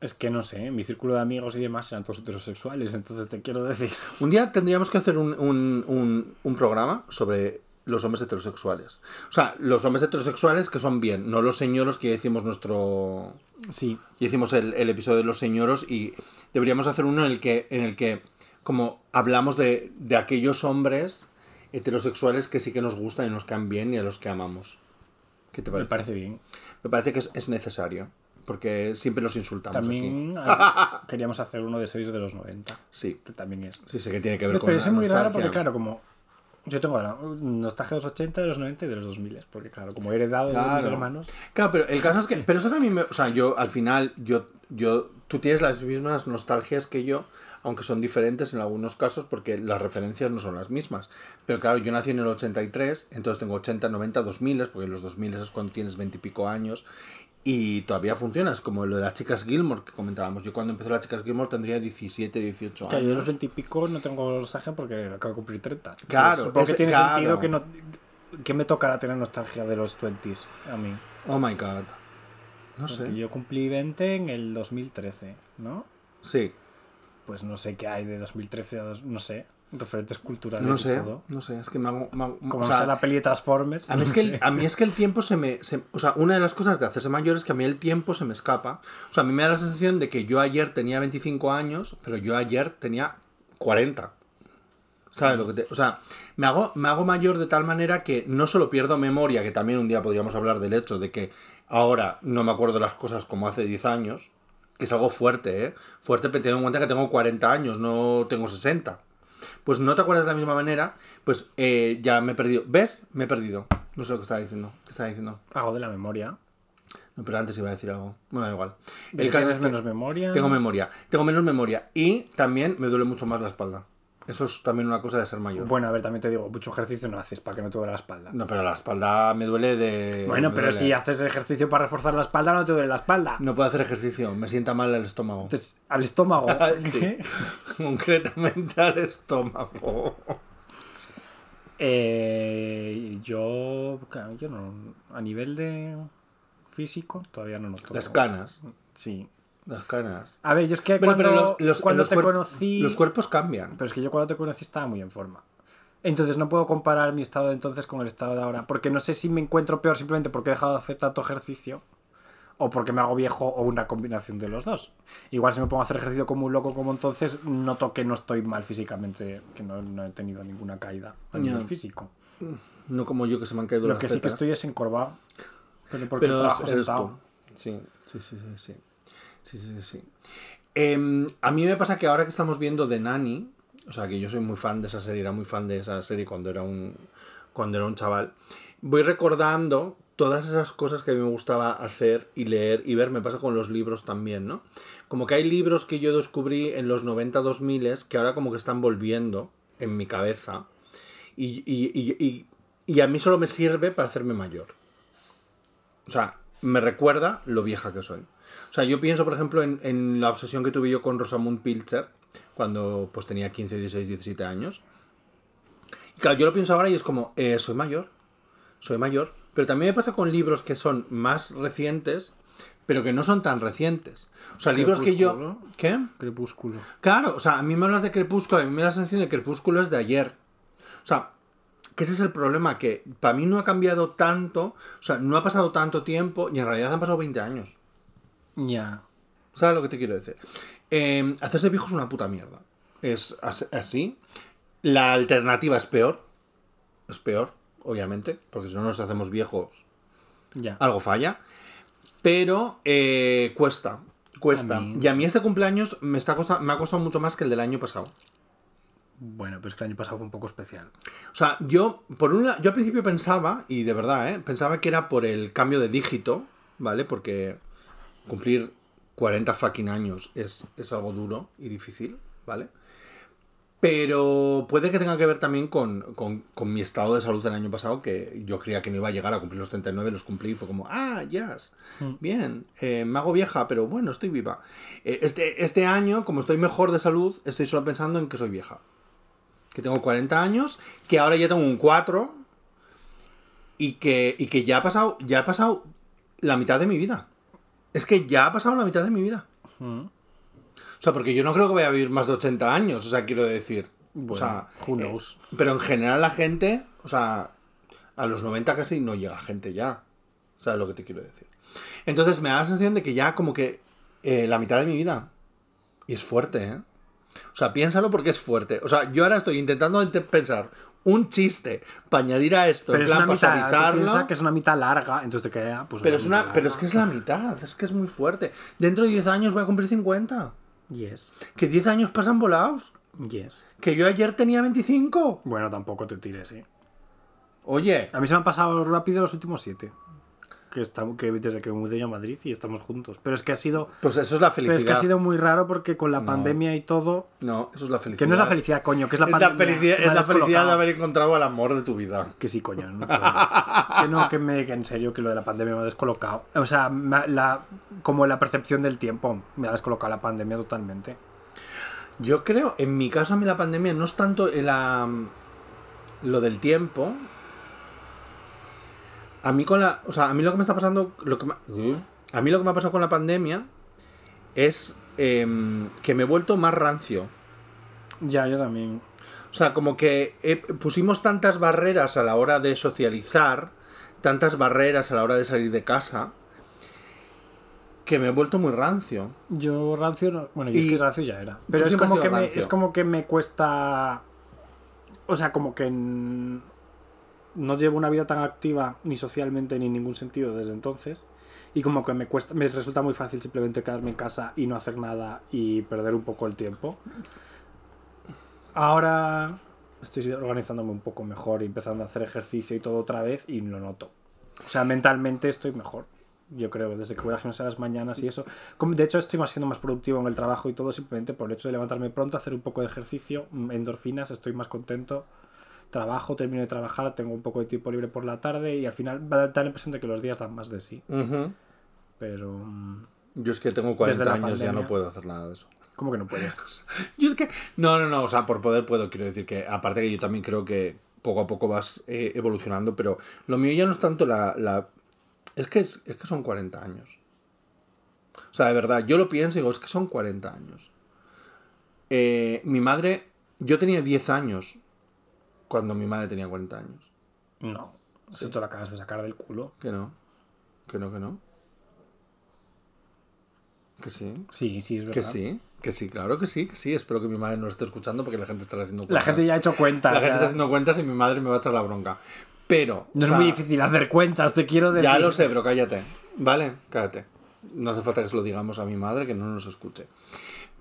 Es que no sé, mi círculo de amigos y demás eran todos heterosexuales, entonces te quiero decir. Un día tendríamos que hacer un, un- un- un programa sobre los hombres heterosexuales. O sea, los hombres heterosexuales que son bien, no los señoros que hicimos nuestro. Sí. Ya hicimos el, el episodio de los señoros y deberíamos hacer uno en el que, en el que como hablamos de, de aquellos hombres heterosexuales que sí que nos gustan y nos caen bien y a los que amamos. ¿Qué te Me parece? parece bien. Me parece que es, es necesario. Porque siempre los insultamos aquí. También ah, queríamos hacer uno de series de los 90, Sí, que también es. sí sé que tiene que ver con Pero la eso es muy raro porque, claro, como. Yo tengo la nostalgia de los 80, de los 90 y de los 2000, porque, claro, como he heredado de mis Claro. hermanos. Claro, pero el caso es que. Pero eso también me. O sea, yo al final. yo, yo Tú tienes las mismas nostalgias que yo aunque son diferentes en algunos casos porque las referencias no son las mismas. Pero claro, yo nací en el 83, entonces tengo 80, 90, 2000, porque los 2000 es cuando tienes 20 y pico años, y todavía funciona, es como lo de las chicas Gilmore que comentábamos. Yo cuando empezó las chicas Gilmore tendría 17, 18 Claro, yo de los años. 20 y pico no tengo nostalgia porque acabo de cumplir 30. Claro, Supongo que tiene claro. sentido que no. que me tocará tener nostalgia de los 20s a mí. Oh my god. No Porque sé. yo cumplí 20 en el 2013, ¿no? Sí, Pues no sé qué hay de 2013 a. dos- no sé. Referentes culturales no y todo. No sé, es que me hago. me hago- Como o sea, sea la peli de Transformers. A mí, no es que el, a mí es que el tiempo se me... se- o sea, una de las cosas de hacerse mayor es que a mí el tiempo se me escapa. O sea, a mí me da la sensación de que yo ayer tenía 25 años, pero yo ayer tenía 40. ¿Sabes lo que te...? O sea, me hago, me hago mayor de tal manera que no solo pierdo memoria, que también un día podríamos hablar del hecho de que ahora no me acuerdo las cosas como hace 10 años, que es algo fuerte, ¿eh? Fuerte teniendo en cuenta que tengo 40 años, no tengo 60 pues no te acuerdas de la misma manera, pues eh, ya me he perdido. ¿Ves? Me he perdido. No sé lo que estaba diciendo. ¿Qué estaba diciendo? Algo de la memoria. No, pero antes iba a decir algo. Bueno, da igual. El caso tienes es que menos memoria. Tengo memoria. Tengo menos memoria. Y también me duele mucho más la espalda. Eso es también una cosa de ser mayor. Bueno, a ver, también te digo, mucho ejercicio no haces para que no te duele la espalda. No, pero la espalda me duele de. bueno, me pero duele. si haces ejercicio para reforzar la espalda, no te duele la espalda. No puedo hacer ejercicio. Me sienta mal el estómago. Entonces, al estómago. Sí. Concretamente al estómago. Eh, yo, yo no, a nivel de físico, todavía no noto. Las canas. Sí. Las canas. A ver, yo es que Bueno, cuando, los, los- cuando los te conocí... Los cuerpos cambian. Pero es que yo cuando te conocí estaba muy en forma. Entonces no puedo comparar mi estado de entonces con el estado de ahora. Porque no sé si me encuentro peor simplemente porque he dejado de hacer tanto ejercicio. O porque me hago viejo o una combinación de los dos. Igual si me pongo a hacer ejercicio como un loco como entonces, noto que no estoy mal físicamente. Que no, no he tenido ninguna caída a nivel físico. No como yo que se me han caído Lo las que sí que estoy es encorvado. Pero porque Pero trabajo eres sentado. tú. Sí, sí, sí, sí, sí. Sí, sí, sí. Em, a mí me pasa que ahora que estamos viendo The Nanny, o sea, que yo soy muy fan de esa serie, era muy fan de esa serie cuando era un, cuando era un chaval, voy recordando todas esas cosas que me gustaba hacer y leer y ver, me pasa con los libros también, ¿no? Como que hay libros que yo descubrí en los 90 2000 que ahora como que están volviendo en mi cabeza y- y- y- y a mí solo me sirve para hacerme mayor. O sea, me recuerda lo vieja que soy. O sea, yo pienso, por ejemplo, en, en la obsesión que tuve yo con Rosamund Pilcher cuando pues tenía 15, 16, 17 años. Y claro, yo lo pienso ahora y es como, eh, soy mayor. Soy mayor. Pero también me pasa con libros que son más recientes, pero que no son tan recientes. O sea, libros que yo... ¿Qué? Crepúsculo. Claro, o sea, a mí me hablas de Crepúsculo, a mí me da la sensación de que Crepúsculo es de ayer. O sea, que ese es el problema, que para mí no ha cambiado tanto, o sea, no ha pasado tanto tiempo y en realidad han pasado 20 años. Ya. ¿Sabes lo que te quiero decir? Eh, hacerse viejo es una puta mierda. Es as- así. La alternativa es peor. Es peor, obviamente, porque si no nos hacemos viejos, Ya. algo falla. Pero eh, cuesta, cuesta. A mí- Y a mí este cumpleaños me, está costa- me ha costado mucho más que el del año pasado. Bueno, pero es que el año pasado fue un poco especial. O sea, yo, por un lado, yo al principio pensaba, y de verdad, ¿eh? pensaba que era por el cambio de dígito, ¿vale? Porque cumplir 40 fucking años es, es algo duro y difícil, ¿vale? Pero puede que tenga que ver también con, con- con mi estado de salud del año pasado, que yo creía que no iba a llegar a cumplir los 39, los cumplí y fue como, ah, yes, bien, eh, me hago vieja, pero bueno, estoy viva. Eh, este, este año, como estoy mejor de salud, estoy solo pensando en que soy vieja que tengo 40 años, que ahora ya tengo un 4 y que, y que ya ha pasado ya ha pasado la mitad de mi vida. Es que ya ha pasado la mitad de mi vida. Mm. O sea, porque yo no creo que vaya a vivir más de 80 años, o sea, quiero decir. Bueno, o sea, who eh, pero en general la gente, o sea, a los 90 casi no llega gente ya. ¿Sabes lo que te quiero decir? Entonces me da la sensación de que ya como que eh, la mitad de mi vida. Y es fuerte, ¿eh? O sea, piénsalo porque es fuerte. O sea, yo ahora estoy intentando pensar un chiste para añadir a esto, Pero en es plan una para mitad, piensas que es una mitad larga, entonces te queda pues Pero es, una, mitad pero es larga. que es la mitad, es que es muy fuerte. Dentro de 10 años voy a cumplir 50. Yes, Que 10 años pasan volados. yes. Que yo ayer tenía 25. Bueno, tampoco te tires, ¿eh? Oye, A mí se me han pasado rápido los últimos siete. Que, estamos, que desde que me mudé yo a Madrid y estamos juntos. Pero es que ha sido... Pues eso es la Pero felicidad. es que ha sido muy raro porque con la pandemia y todo... No, eso es la felicidad. Que no es la felicidad, coño, que es la Es la felicidad, es la felicidad de haber encontrado al amor de tu vida. Que sí, coño. No que no, que me que en serio, que lo de la pandemia me ha descolocado. O sea, la, como la percepción del tiempo me ha descolocado la pandemia totalmente. Yo creo, en mi caso, a mí la pandemia no es tanto la, lo del tiempo. A mí con la. O sea, a mí lo que me está pasando. Lo que me- a mí lo que me ha pasado con la pandemia es em, que me he vuelto más rancio. Ya, yo también. O sea, como que eh, pusimos tantas barreras a la hora de socializar, tantas barreras a la hora de salir de casa, que me he vuelto muy rancio. Yo rancio no. Bueno, yo Y- es que rancio ya era. Pero es como, que me, es como que me cuesta. O sea, como que n- no llevo una vida tan activa ni socialmente ni en ningún sentido desde entonces. Y como que me cuesta, me resulta muy fácil simplemente quedarme en casa y no hacer nada y perder un poco el tiempo. Ahora estoy organizándome un poco mejor y empezando a hacer ejercicio y todo otra vez y lo noto. O sea, mentalmente estoy mejor. Yo creo, desde que voy a gimnasio a las mañanas y eso. De hecho, estoy siendo más productivo en el trabajo y todo simplemente por el hecho de levantarme pronto, hacer un poco de ejercicio, mm, endorfinas, estoy más contento. Trabajo, termino de trabajar, tengo un poco de tiempo libre por la tarde y al final va a dar la impresión de que los días dan más de sí. Pero, Yo es que tengo 40 Desde la años y ya no pandemia. puedo hacer nada de eso. ¿cómo que no puedes? Yo es que. No, no, no. O sea, por poder puedo. Quiero decir que, aparte que yo también creo que poco a poco vas eh, evolucionando, pero lo mío ya no es tanto la. la- Es, que es, es que son 40 años. O sea, de verdad, yo lo pienso y digo, es que son 40 años. Eh, mi madre. Yo tenía 10 años cuando mi madre tenía 40 años. No. Eso te lo acabas de sacar del culo. Que no. Que no, que no. Que sí. Sí, sí, es verdad. Que sí. Que sí, claro que sí, que sí. Espero que mi madre no esté escuchando porque la gente estará haciendo La cuentas. gente ya ha hecho cuentas. La o gente está haciendo cuentas y mi madre me va a echar la bronca. Pero. no es sea, muy difícil hacer cuentas, te quiero decir. Ya lo sé, pero cállate. ¿Vale? Cállate. No hace falta que se lo digamos a mi madre que no nos escuche.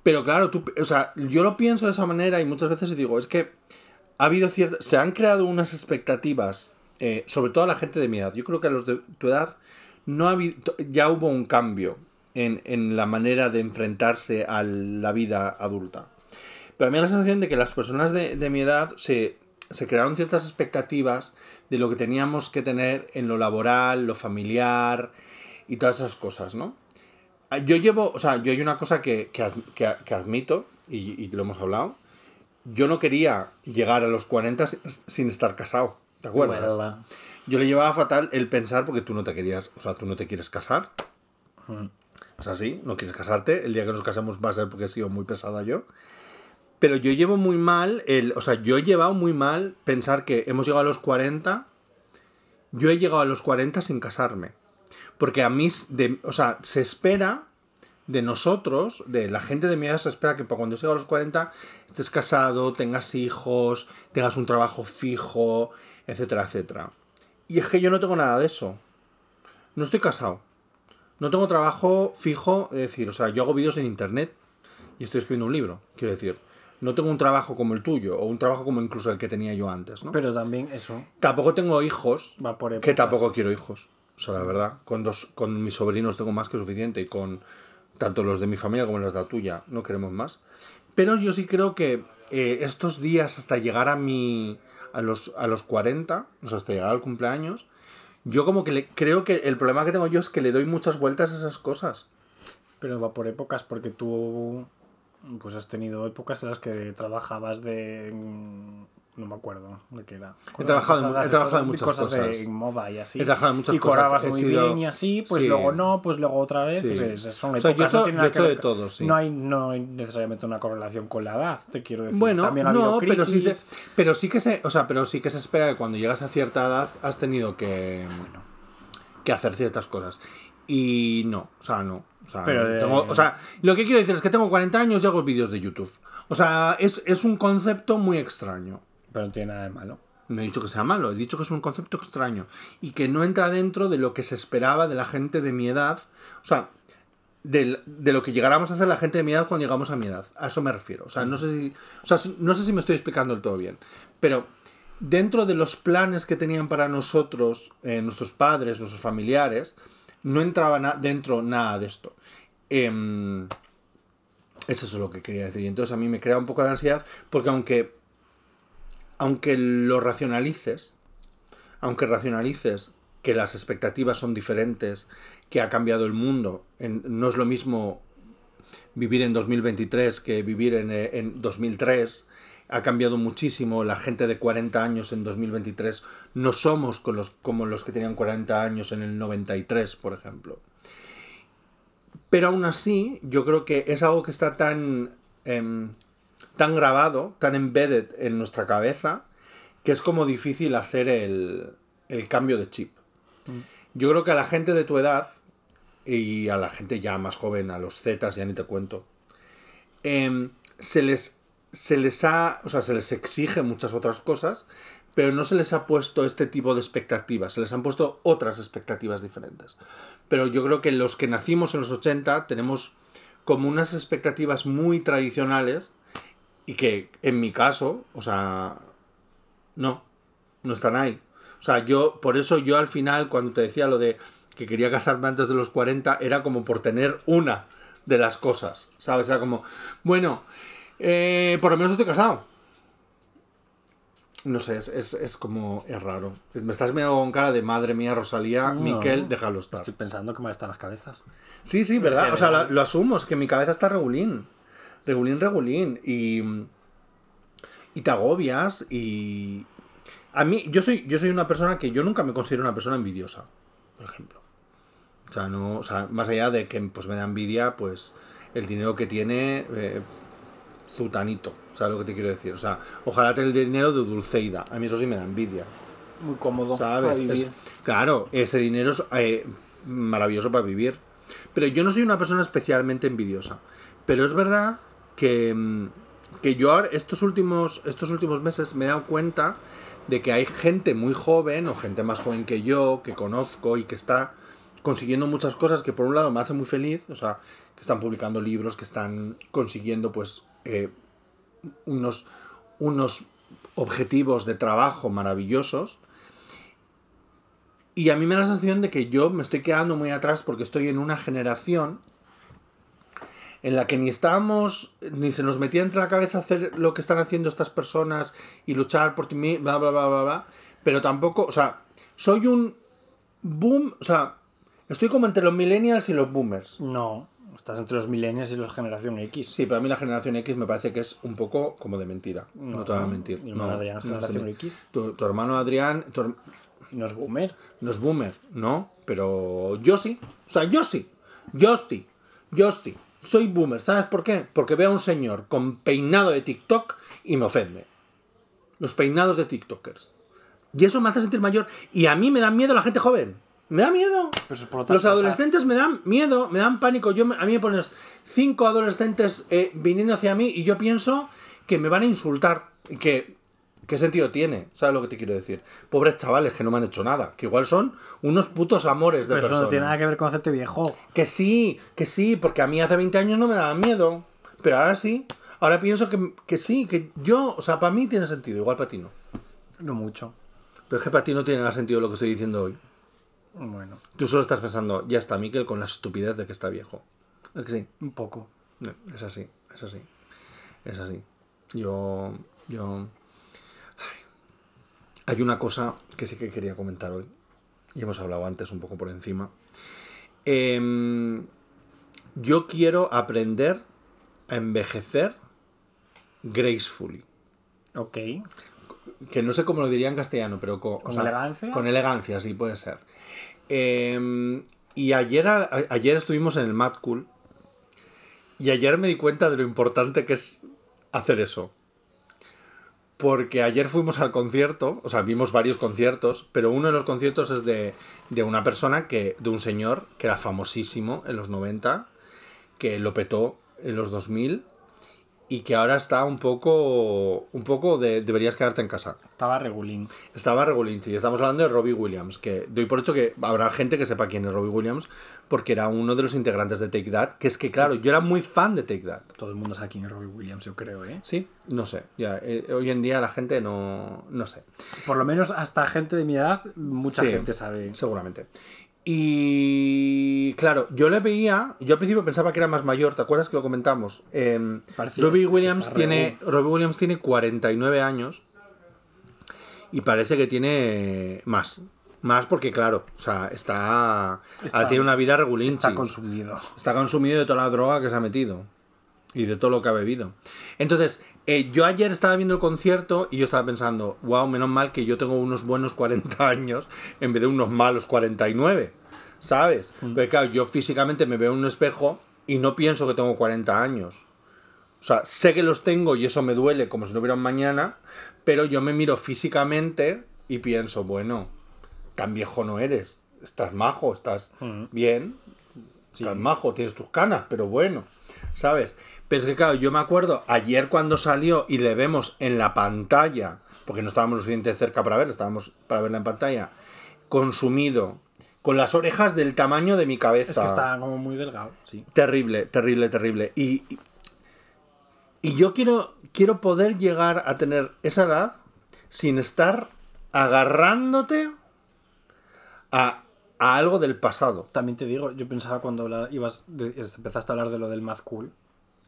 Pero claro, tú, o sea, yo lo pienso de esa manera y muchas veces digo, es que ha habido ciertas. Se han creado unas expectativas, eh, sobre todo a la gente de mi edad. Yo creo que a los de tu edad no ha habido. Ya hubo un cambio en, en la manera de enfrentarse a la vida adulta. Pero a mí me da la sensación de que las personas de, de mi edad se, se crearon ciertas expectativas de lo que teníamos que tener en lo laboral, lo familiar y todas esas cosas, ¿no? Ah, Yo llevo, o sea, yo hay una cosa que, que, que admito, y, y lo hemos hablado, yo no quería llegar a los 40 sin, estar casado, ¿te acuerdas? Well, Yo le llevaba fatal el pensar porque tú no te querías, o sea, tú no te quieres casar. Mm. Es así, no quieres casarte. El día que nos casemos va a ser porque he sido muy pesada yo. Pero yo llevo muy mal, el, o sea, yo he llevado muy mal pensar que hemos llegado a los 40. Yo he llegado a los 40 sin casarme. Porque a mí, de, o sea, se espera de nosotros, de la gente de mi edad, se espera que para cuando llegue a los 40 estés casado, tengas hijos, tengas un trabajo fijo, etcétera, etcétera. Y es que yo no tengo nada de eso. No estoy casado. No tengo trabajo fijo, es decir, o sea, yo hago vídeos en internet y estoy escribiendo un libro, quiero decir. No tengo un trabajo como el tuyo, o un trabajo como incluso el que tenía yo antes, ¿no? Pero también eso Tampoco tengo hijos, va por que tampoco quiero hijos. O sea, la verdad, con, dos, con mis sobrinos tengo más que suficiente y con tanto los de mi familia como los de la tuya no queremos más. Pero yo sí creo que eh, estos días hasta llegar a mi a los, a los 40, o sea, hasta llegar al cumpleaños, yo como que le, creo que el problema que tengo yo es que le doy muchas vueltas a esas cosas. Pero va por épocas porque tú pues has tenido épocas en las que trabajabas de no me acuerdo de qué era. He trabajado en- he trabajado en muchas cosas cosas. de moda y así. He trabajado en muchas y cosas. cobrabas muy sido- bien y así, pues Sí. luego no, pues luego otra vez, Sí. pues es- son O sea, épocas. yo he no hecho- tiene yo nada he que hecho ver de todo, sí. No hay, no hay necesariamente una correlación con la edad, te quiero decir. Bueno, También ha habido no, pero sí, crisis. se, pero sí que se, o sea, pero sí que se espera que cuando llegas a cierta edad has tenido que, que hacer ciertas cosas. Y no, o sea, no. O sea, Pero, tengo- o sea, lo que quiero decir es que tengo 40 años y hago vídeos de YouTube. O sea, es, es un concepto muy extraño. Pero no tiene nada de malo. No he dicho que sea malo, he dicho que es un concepto extraño y que no entra dentro de lo que se esperaba de la gente de mi edad. O sea, de lo que llegáramos a hacer la gente de mi edad cuando llegamos a mi edad. A eso me refiero. O sea, no sé si, o sea, no sé si me estoy explicando del todo bien. Pero dentro de los planes que tenían para nosotros, eh, nuestros padres, nuestros familiares, no entraba dentro nada de esto. Em, eso es lo que quería decir. Y entonces a mí me crea un poco de ansiedad porque aunque, aunque lo racionalices, aunque racionalices que las expectativas son diferentes, que ha cambiado el mundo, no es lo mismo vivir en 2023 que vivir en, eh, en 2003, ha cambiado muchísimo, la gente de 40 años en 2023 no somos como los que tenían 40 años en el 93, por ejemplo. Pero aún así, yo creo que es algo que está tan, em, tan grabado, tan embedded en nuestra cabeza, que es como difícil hacer el, el cambio de chip. Yo creo que a la gente de tu edad, y a la gente ya más joven, a los Zetas, ya ni te cuento, em, se les se les ha, o sea, se les exige muchas otras cosas, pero no se les ha puesto este tipo de expectativas, se les han puesto otras expectativas diferentes. Pero yo creo que los que nacimos en los 80 tenemos como unas expectativas muy tradicionales y que en mi caso, o sea, no, no están ahí. O sea, yo, por eso yo al final, cuando te decía lo de que quería casarme antes de los 40, era como por tener una de las cosas, ¿sabes? Era como, bueno, eh, por lo menos estoy casado. No sé, es, es, es como, es raro. Me estás mirando con cara de madre mía, Rosalía, No. Miquel, déjalo estar. Estoy pensando que mal están las cabezas. Sí, sí, ¿verdad? O sea, lo, lo asumo, es que mi cabeza está regulín. Regulín, regulín. Y. Y te agobias y. A mí, yo soy, yo soy una persona que yo nunca me considero una persona envidiosa, por ejemplo. O sea, no, o sea, más allá de que pues me da envidia, pues el dinero que tiene eh, Zutanito, ¿sabes lo que te quiero decir? O sea, ojalá tener el dinero de Dulceida. A mí eso sí me da envidia. Muy cómodo. ¿Sabes? para vivir. Es- claro, ese dinero es eh, maravilloso para vivir. Pero yo no soy una persona especialmente envidiosa. Pero es verdad que, mm, que yo estos últimos, estos últimos meses me he dado cuenta de que hay gente muy joven o gente más joven que yo, que conozco y que está consiguiendo muchas cosas que por un lado me hace muy feliz, o sea, que están publicando libros, que están consiguiendo pues eh, unos, unos objetivos de trabajo maravillosos. Y a mí me da la sensación de que yo me estoy quedando muy atrás porque estoy en una generación en la que ni estábamos, ni se nos metía entre la cabeza hacer lo que están haciendo estas personas y luchar por ti, bla, bla, bla, bla, bla, pero tampoco, o sea, soy un boom, o sea, estoy como entre los millennials y los boomers. No, estás entre los millennials y los generación X. Sí, pero a mí la generación X me parece que es un poco como de mentira. No, te voy a mentir. Mi No, Adrián es generación X. Tu, tu hermano Adrián tu no es boomer. no es boomer, ¿no? Pero yo sí. O sea, yo sí. Yo sí. Yo sí. Soy boomer. ¿Sabes por qué? Porque veo a un señor con peinado de TikTok y me ofende. Los peinados de TikTokers. Y eso me hace sentir mayor. Y a mí me da miedo la gente joven. Me da miedo. Pero Los adolescentes me dan miedo, me dan pánico. Yo, a mí me pones cinco adolescentes eh, viniendo hacia mí y yo pienso que me van a insultar. Que, ¿Qué sentido tiene? ¿Sabes lo que te quiero decir? Pobres chavales que no me han hecho nada. Que igual son unos putos amores de Pero eso personas. no tiene nada que ver con hacerte viejo. Que sí, que sí, porque a mí hace 20 años no me daba miedo. Pero ahora sí. Ahora pienso que, que sí, que yo, o sea, para mí tiene sentido, igual para ti no. No mucho. Pero es que para ti no tiene nada sentido lo que estoy diciendo hoy. Bueno, Tú solo estás pensando, ya está Miquel con la estupidez de que está viejo. ¿Es que sí? un poco. No, es así, es así. Es así. Yo. Yo. Ay. Hay una cosa que sí que quería comentar hoy. Y hemos hablado antes un poco por encima. Em, yo quiero aprender a envejecer gracefully. Ok. Que no sé cómo lo diría en castellano, pero o ¿Con sea, elegancia? Con elegancia, sí, puede ser. Em, y ayer, a- ayer estuvimos en el Mad Cool. Y ayer me di cuenta de lo importante que es hacer eso. Porque ayer fuimos al concierto, o sea, vimos varios conciertos, pero uno de los conciertos es de, de una persona que, de un señor que era famosísimo en los 90, que lo petó en los 2000 y que ahora está un poco. Un poco de. Deberías quedarte en casa. Estaba regulín. Estaba Regulinchi. Y estamos hablando de Robbie Williams. Que doy por hecho que habrá gente que sepa quién es Robbie Williams. Porque era uno de los integrantes de Take That. Que es que, claro, yo era muy fan de Take That. Todo el mundo sabe quién es Robbie Williams, yo creo, ¿eh? Sí, no sé. Ya, eh, hoy en día la gente no. No sé. Por lo menos hasta gente de mi edad, mucha Sí. gente sabe. Seguramente. Y claro, yo le veía, yo al principio pensaba que era más mayor, ¿te acuerdas que lo comentamos? Eh, Robbie Williams tiene Robbie Williams tiene 49 años y parece que tiene más. Más porque claro, o sea, está, Está- tiene una vida regulinchi. Está consumido. Está consumido de toda la droga que se ha metido. Y de todo lo que ha bebido. Entonces, eh, yo ayer estaba viendo el concierto y yo estaba pensando, wow, menos mal que yo tengo unos buenos 40 años en vez de unos malos 49. ¿Sabes? Porque claro, yo físicamente me veo en un espejo y no pienso que tengo 40 años. O sea, sé que los tengo y eso me duele como si no hubiera un mañana, pero yo me miro físicamente y pienso, bueno, tan viejo no eres. Estás majo, estás bien, estás majo, tienes tus canas, pero bueno, ¿sabes? Pero es que claro, yo me acuerdo ayer cuando salió y le vemos en la pantalla, porque no estábamos lo suficiente cerca para verlo, estábamos para verla en pantalla, consumido, con las orejas del tamaño de mi cabeza. Es que está como muy delgado, sí. Terrible, terrible, terrible. Y, y- y yo quiero, quiero poder llegar a tener esa edad sin estar agarrándote a, a algo del pasado. También te digo, yo pensaba cuando ibas, de- empezaste a hablar de lo del Mad Cool,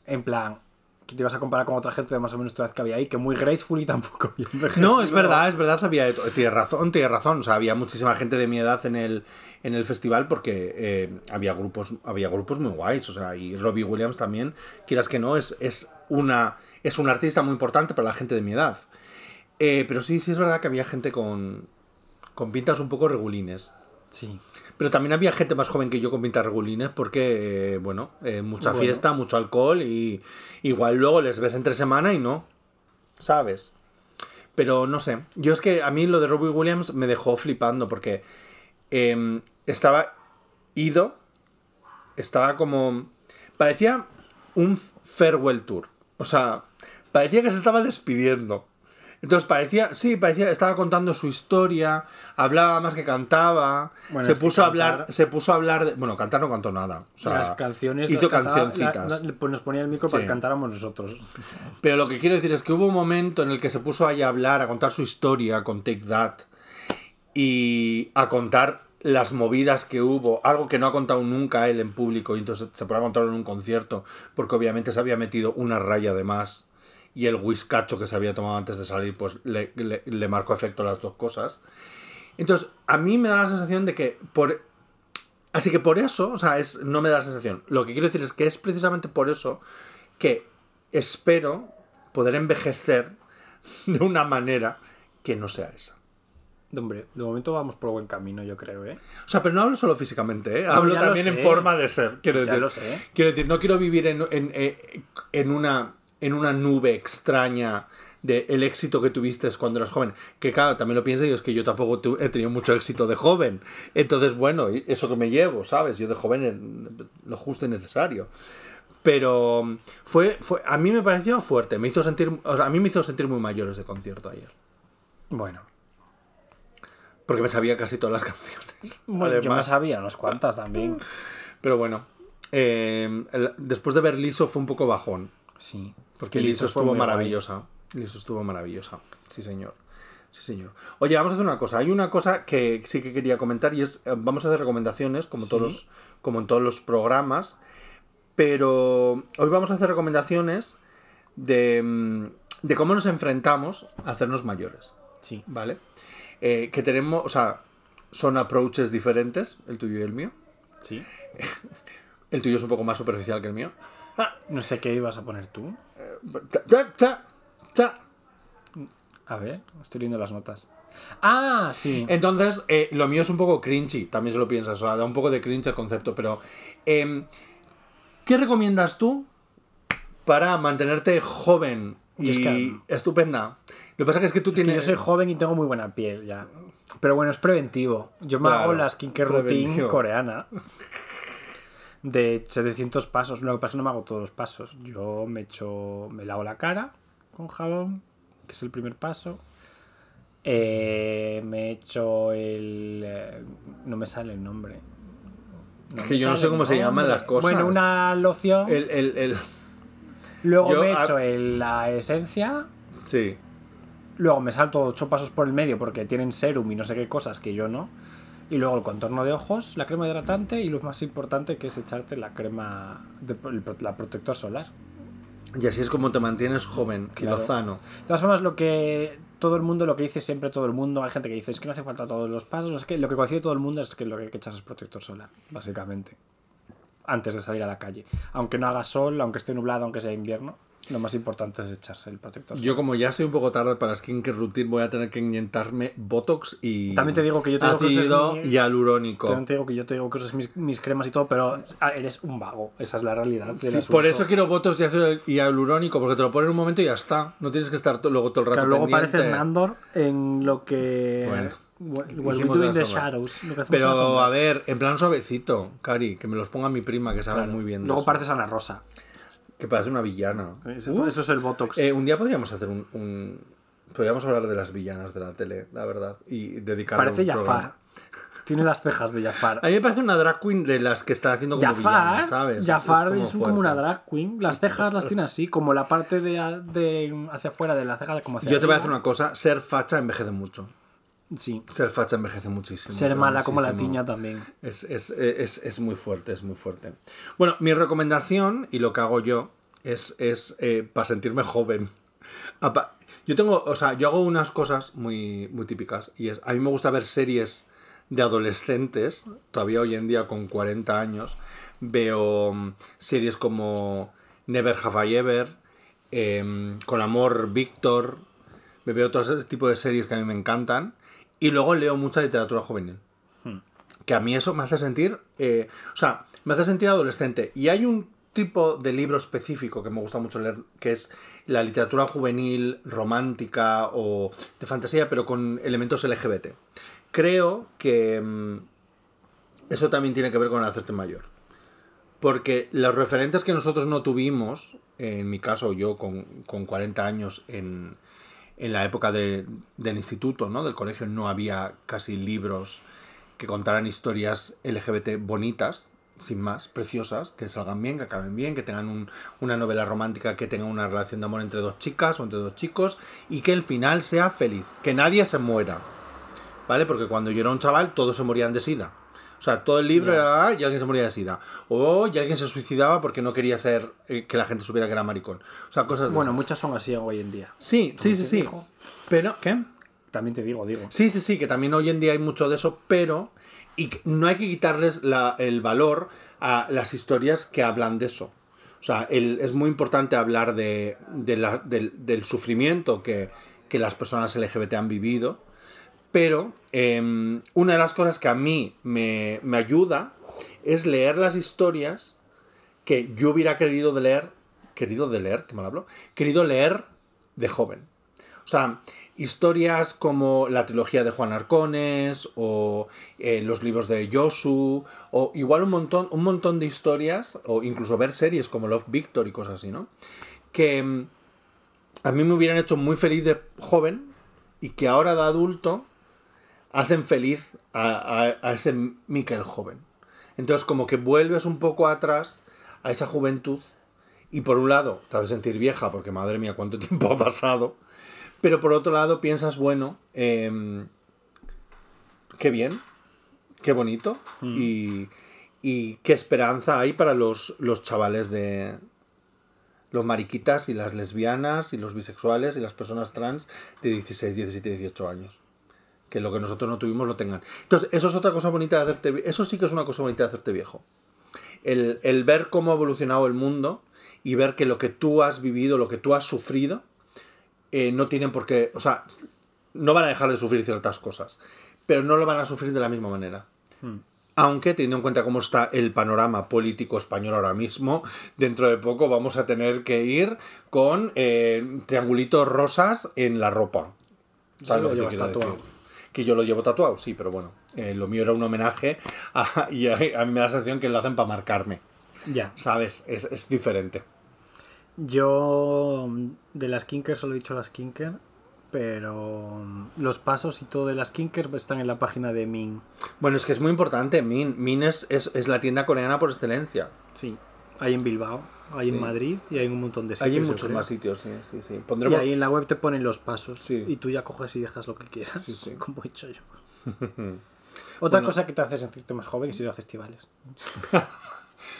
en plan, que te ibas a comparar con otra gente de más o menos tu edad que había ahí, que muy graceful y tampoco bien No, es verdad, es verdad, había, tienes razón, tienes razón. O sea, había muchísima gente de mi edad en el, en el festival porque eh, había grupos, había grupos muy guays. O sea, y Robbie Williams también, quieras que no, es, es una. Es un artista muy importante para la gente de mi edad. Eh, pero sí, sí es verdad que había gente con. con pintas un poco regulines. Sí. Pero también había gente más joven que yo con pintas regulines porque, eh, bueno, eh, mucha Bueno. fiesta, mucho alcohol y igual luego les ves entre semana y no, ¿sabes? Pero no sé, yo es que a mí lo de Robbie Williams me dejó flipando porque em, estaba ido, estaba como... parecía un farewell tour, o sea, parecía que se estaba despidiendo. Entonces parecía, sí, parecía, estaba contando su historia, hablaba más que cantaba, Bueno, se puso a cantar- hablar, se puso a hablar de, bueno, cantar no cantó nada, o sea, las canciones hizo las cancioncitas. la- la- pues nos ponía el micro para que cantáramos nosotros. Pero lo que quiero decir es que hubo un momento en el que se puso ahí a hablar, a contar su historia con Take That y a contar las movidas que hubo, algo que no ha contado nunca él en público y entonces se puede contar en un concierto, porque obviamente se había metido una raya de más y el whiskacho que se había tomado antes de salir pues le, le- le marcó efecto a las dos cosas. Entonces, a mí me da la sensación de que por... Así que por eso, o sea, es, no me da la sensación. Lo que quiero decir es que es precisamente por eso que espero poder envejecer de una manera que no sea esa. Hombre, de momento vamos por buen camino, yo creo, ¿eh? O sea, pero no hablo solo físicamente, ¿eh? Hablo también en forma de ser. Quiero Ya decir, lo sé. Quiero decir, no quiero vivir en, en, eh, en una, en una nube extraña de el éxito que tuviste cuando eras joven. Que claro, también lo pienso y es que yo tampoco tu- he tenido mucho éxito de joven. Entonces, bueno, eso que me llevo, ¿sabes? Yo de joven lo justo y necesario. Pero fue, fue, a mí me pareció fuerte, me hizo sentir, o sea, a mí me hizo sentir muy mayor ese concierto ayer. Bueno. Porque me sabía casi todas las canciones. Bueno, yo me sabía unas cuantas también. Pero bueno, eh, el- después de ver Liso fue un poco bajón. Sí. Porque Es que estuvo maravillosa. Liso estuvo maravillosa. Sí, señor. Sí, señor. Oye, vamos a hacer una cosa. Hay una cosa que sí que quería comentar y es, eh, vamos a hacer recomendaciones, como, Sí. todos, como en todos los programas. Pero hoy vamos a hacer recomendaciones de, mm, de cómo nos enfrentamos a hacernos mayores. Sí. ¿Vale? Eh, que tenemos, o sea, son approaches diferentes, el tuyo y el mío. Sí. El tuyo es un poco más superficial que el mío. No sé qué ibas a poner tú. A ver, estoy leyendo las notas. Ah, sí. Entonces, eh, lo mío es un poco cringy, también se lo piensas, o sea, da un poco de cringe el concepto, pero em, ¿qué recomiendas tú para mantenerte joven es y que- estupenda? Lo que pasa es que tú Es que tienes... yo soy joven y tengo muy buena piel ya. Pero bueno, es preventivo. Yo me Claro, hago la skincare routine coreana. de 700 pasos. Lo que pasa es que no me hago todos los pasos. Yo me echo, me lavo la cara con jabón, que es el primer paso. Eh, me echo el... eh, no me sale el nombre. Es que yo no sé cómo se llaman las cosas. Bueno, una loción. El, el, el- Luego yo, me ah- echo el- la esencia. Sí. Luego me salto ocho pasos por el medio porque tienen serum y no sé qué cosas que yo no. Y luego el contorno de ojos, la crema hidratante y lo más importante que es echarte la crema, de, la protector solar. Y así es como te mantienes joven y Claro. lozano. De todas formas, lo que todo el mundo, lo que dice siempre todo el mundo, hay gente que dice es que no hace falta todos los pasos, es que lo que coincide todo el mundo es que lo que hay que echar es protector solar, básicamente. Antes de salir a la calle. Aunque no haga sol, aunque esté nublado, aunque sea invierno, lo más importante es echarse el protector. Yo como ya estoy un poco tarde para skincare routine voy a tener que inyectarme botox y También te digo que yo tengo ácido mi- hialurónico. También te digo que yo te digo que usas mis, mis cremas y todo, pero eres un vago. Esa es la realidad. Sí, por eso quiero botox y ácido hialurónico porque te lo ponen en un momento y ya está. No tienes que estar luego todo el rato Claro, luego pendiente. pareces Nandor en lo que. Bueno, we the shadows. lo que Pero a ver, en plan suavecito, Cari, que me los ponga mi prima que sabe Claro. muy bien. de Luego eso. pareces Ana Rosa. Que parece una villana. Eso, eso es el Botox. Eh, un día podríamos hacer un, un- Podríamos hablar de las villanas de la tele, la verdad. Y dedicarle Parece un. Jafar. Tiene las cejas de Jafar. A mí me parece una drag queen de las que está haciendo como Jafar, villana, ¿sabes? Jafar como es, como, una drag queen. Las cejas las tiene así, como la parte de, de hacia afuera de la ceja, como hacia Yo te voy a decir una cosa, ser facha envejece mucho. Sí. Ser facha envejece muchísimo. Ser mala como la tiña también. Es, es- es- es muy fuerte, es muy fuerte. Bueno, mi recomendación y lo que hago yo es, es para sentirme joven. Yo tengo, o sea, yo hago unas cosas muy, muy típicas y es, a mí me gusta ver series de adolescentes, todavía hoy en día con 40 años, veo mm, series como Never Have I Ever, em, Con Amor Víctor, me veo todo ese tipo de series que a mí me encantan y luego leo mucha literatura juvenil que a mí eso me hace sentir, eh, o sea, me hace sentir adolescente. Y hay un tipo de libro específico que me gusta mucho leer, que es la literatura juvenil, romántica o de fantasía, pero con elementos LGBT. Creo que mm, eso también tiene que ver con el hacerte mayor. Porque los referentes que nosotros no tuvimos, en mi caso yo con, con 40 años en, en la época de- del instituto, ¿no? del colegio, no había casi libros que contaran historias LGBT bonitas, sin más, preciosas, que salgan bien, que acaben bien, que tengan un- una novela romántica que tenga una relación de amor entre dos chicas o entre dos chicos y que el final sea feliz, que nadie se muera. ¿Vale? Porque cuando yo era un chaval todos se morían de sida. O sea, todo el libro era "Ah, y alguien se moría de sida. O y alguien se suicidaba porque no quería ser eh, que la gente supiera que era maricón. O sea, cosas de Bueno, esas. muchas son así hoy en día. Sí, sí, sí, sí. digo. Pero, ¿qué? También te digo, digo. Sí, sí, sí, que también hoy en día hay mucho de eso, pero y no hay que quitarles la- el valor a las historias que hablan de eso. O sea, el- es muy importante hablar de, de la- del, del sufrimiento que, que las personas LGBT han vivido, pero em, una de las cosas que a mí me, me ayuda es leer las historias que yo hubiera querido leer, querido de leer, que mal hablo, querido leer de joven. O sea, historias como la trilogía de Juan Arcones o eh, los libros de Yosu o igual un montón, un montón de historias o incluso ver series como Love Victor y cosas así, ¿no? Que mm, a mí me hubieran hecho muy feliz de joven y que ahora de adulto hacen feliz a, a- a ese Miquel joven. Entonces como que vuelves un poco atrás a esa juventud y por un lado te hace sentir vieja porque madre mía cuánto tiempo ha pasado, pero por otro lado piensas, bueno, em, qué bien, qué bonito y, y qué esperanza hay para los, los chavales de los mariquitas y las lesbianas y los bisexuales y las personas trans de 16, 17, 18 años. Que lo que nosotros no tuvimos lo tengan. Entonces, eso es otra cosa bonita de hacerte Eso sí que es una cosa bonita de hacerte viejo. El, el ver cómo ha evolucionado el mundo y ver que lo que tú has vivido, lo que tú has sufrido, eh, no tienen por qué. O sea, no van a dejar de sufrir ciertas cosas, pero no lo van a sufrir de la misma manera. Aunque, teniendo en cuenta cómo está el panorama político español ahora mismo, dentro de poco vamos a tener que ir con eh, triangulitos rosas en la ropa. ¿Sabes lo que te llevas quiero tatuado. decir? Que yo lo llevo tatuado, sí, pero bueno. eh, lo mío era un homenaje a- y a, a mí me da la sensación que lo hacen para marcarme. Ya. ¿Sabes? Es, es diferente. Yo de las Kinker solo he dicho las Kinker, pero los pasos y todo de las Kinker están en la página de Min. Bueno, es que es muy importante. Min, Min es, es, es la tienda coreana por excelencia. Sí, hay en Bilbao, hay Sí. en Madrid y hay en un montón de sitios. Hay en muchos más sitios, sí, sí, sí. Y Pondremos... ahí en la web te ponen los pasos Sí. y tú ya coges y dejas lo que quieras, sí. como he hecho yo. Otra Bueno. cosa que te hace sentirte más joven es ir a festivales.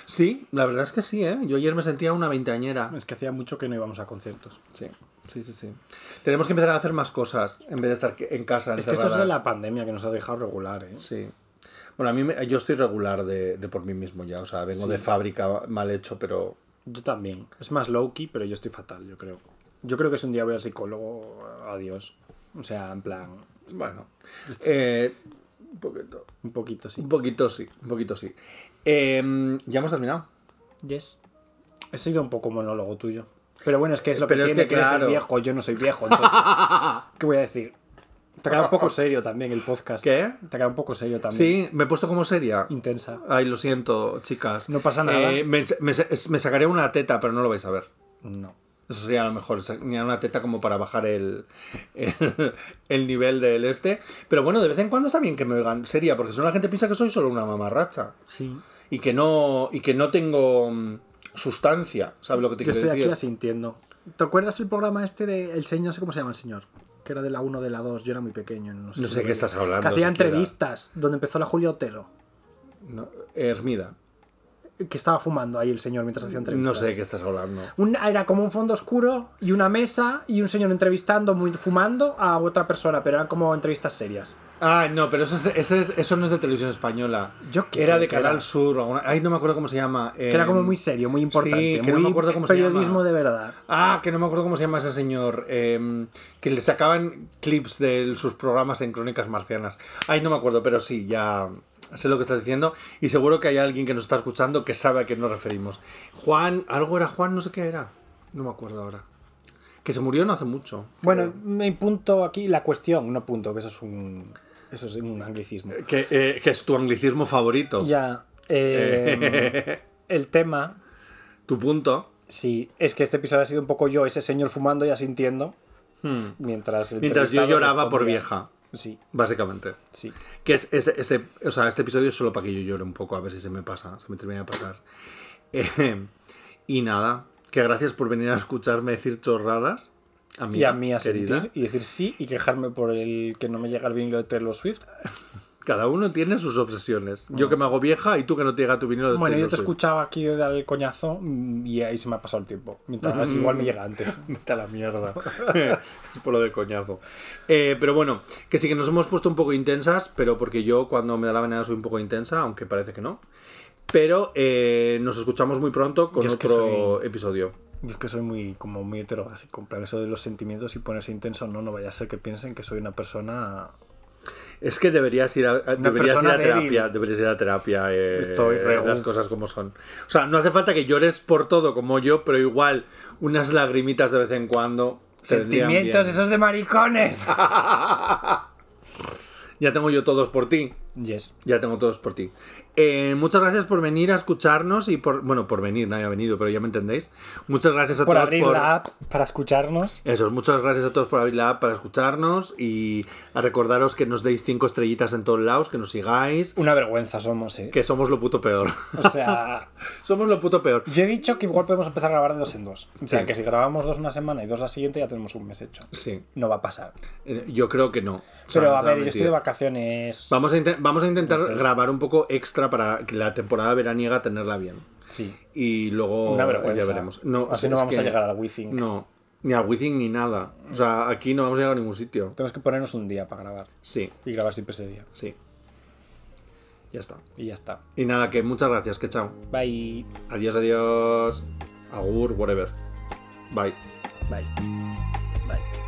Sí, la verdad es que sí, ¿eh? Yo ayer me sentía una veinteañera. Es que hacía mucho que no íbamos a conciertos. Sí, sí, sí, sí. Tenemos que empezar a hacer más cosas en vez de estar en casa. Es que eso es de la pandemia que nos ha dejado regular, ¿eh? Sí. Bueno, a mí me- yo estoy regular de, de por mí mismo ya. O sea, vengo Sí. de fábrica mal hecho, pero Yo también. Es más low-key, pero yo estoy fatal, yo creo. Yo creo que si un día voy al psicólogo, adiós. O sea, en plan, bueno. Eh, un poquito. un poquito, sí. Un poquito sí, un poquito sí. Eh, ya hemos terminado. Yes. He sido un poco monólogo tuyo. Pero bueno, es que es lo Pero que es tiene que, que, eres claro. el viejo. Yo no soy viejo, entonces. ¿Qué voy a decir? Te ha quedado un poco serio también el podcast. ¿Qué? Te ha quedado un poco serio también. Sí, me he puesto como seria. Intensa. Ay, lo siento, chicas. No pasa nada. Eh, me, me- me sacaré una teta, pero no lo vais a ver. No. Eso sería a lo mejor, sacaría una teta como para bajar el, el, el nivel del este. Pero bueno, de vez en cuando está bien que me oigan seria, porque si no la gente piensa que soy solo una mamarracha. Sí. Y que no, y que no tengo mm, sustancia, ¿sabes lo que te Yo quiero estoy aquí decir? asintiendo. ¿Te acuerdas el programa este de El Señor? No sé cómo se llama el señor. Que era de la 1 de la 2. Yo era muy pequeño. No sé, No sé qué estás hablando, Que hacía entrevistas donde empezó la Julia Otero. No, Hermida. Que estaba fumando ahí el señor mientras hacía entrevistas. No sé de qué estás hablando. Un- era como un fondo oscuro y una mesa y un señor entrevistando, muy, fumando a otra persona, pero eran como entrevistas serias. Ah, no, pero eso, es, ese es- eso no es de televisión española. Yo qué Era sé, de que Canal era- Sur. alguna- Ay, no me acuerdo cómo se llama. Que era como Em, muy serio, muy importante. sí, que no muy me acuerdo cómo se periodismo llama. de verdad. Ah, que no me acuerdo cómo se llama ese señor. eh, que le sacaban clips de sus programas en Crónicas Marcianas. Ay, no me acuerdo, pero sí, ya sé lo que estás diciendo. Y seguro que hay alguien que nos está escuchando que sabe a qué nos referimos. Juan, algo era Juan, no sé qué era. No me acuerdo ahora. Que se murió no hace mucho. Bueno, mi punto aquí, la cuestión, no punto, que eso es un, eso es un anglicismo. Que, eh, que es tu anglicismo favorito. Ya, eh, el tema, Tu punto. sí, es que este episodio ha sido un poco yo, ese señor fumando y asintiendo, Hmm. mientras... el Mientras yo lloraba por respondía. vieja, Sí, básicamente. sí. Que es este, este, o sea, este episodio es solo para que yo llore un poco, a ver si se me pasa, se me termina de pasar. Eh, y nada, que gracias por venir a escucharme decir chorradas. A mí, Y a mí a querida. sentir y decir sí y quejarme por el que no me llega el vinilo de Taylor Swift. Cada uno tiene sus obsesiones. Yo que me hago vieja y tú que no te llega tu vinilo de Bueno, yo te escuchaba aquí dar el coñazo mm, y ahí se me ha pasado el tiempo. Mientras igual me llega antes. Vete a la mierda. es por lo de coñazo. Eh, pero bueno, que sí que nos hemos puesto un poco intensas, pero porque yo cuando me da la venada soy un poco intensa, aunque parece que no. Pero eh, nos escuchamos muy pronto con otro episodio. Yo es que soy muy, como muy heterobásico. En plan, eso de los sentimientos y ponerse intenso, no, no vaya a ser que piensen que soy una persona. Es que deberías ir a, deberías ir a terapia, deberías ir a terapia, eh, Estoy re- las cosas como son. O sea, no hace falta que llores por todo como yo, pero igual unas lagrimitas de vez en cuando. Sentimientos, esos de maricones. Ya tengo yo todos por ti. Yes. Ya tengo todos por ti. Eh, muchas gracias por venir a escucharnos y por. Bueno, por venir, nadie ha venido, pero ya me entendéis. Muchas gracias a Por todos abrir por. la app para escucharnos. Eso, muchas gracias a todos por abrir la app para escucharnos y a recordaros que nos deis cinco estrellitas en todos lados, que nos sigáis, Una vergüenza somos, eh. que somos lo puto peor. O sea, somos lo puto peor. yo he dicho que igual podemos empezar a grabar de dos en dos. O sea, Sí. que si grabamos dos una semana y dos la siguiente, ya tenemos un mes hecho. Sí, No va a pasar. eh, yo creo que no. O sea, Pero a ver, yo estoy de vacaciones. Vamos a, inte- vamos a intentar Entonces- grabar un poco extra para que la temporada veraniega tenerla bien. Sí. Y luego Una vergüenza. ya veremos. No, Así no vamos que- a llegar al WeThink. No, ni al Withing ni nada. O sea, aquí no vamos a llegar a ningún sitio. Tenemos que ponernos un día para grabar. Sí, Y grabar siempre ese día. sí. Ya está. Y ya está. Y nada, que muchas gracias, que chao. Bye. Adiós, adiós. Agur, whatever. Bye. Bye.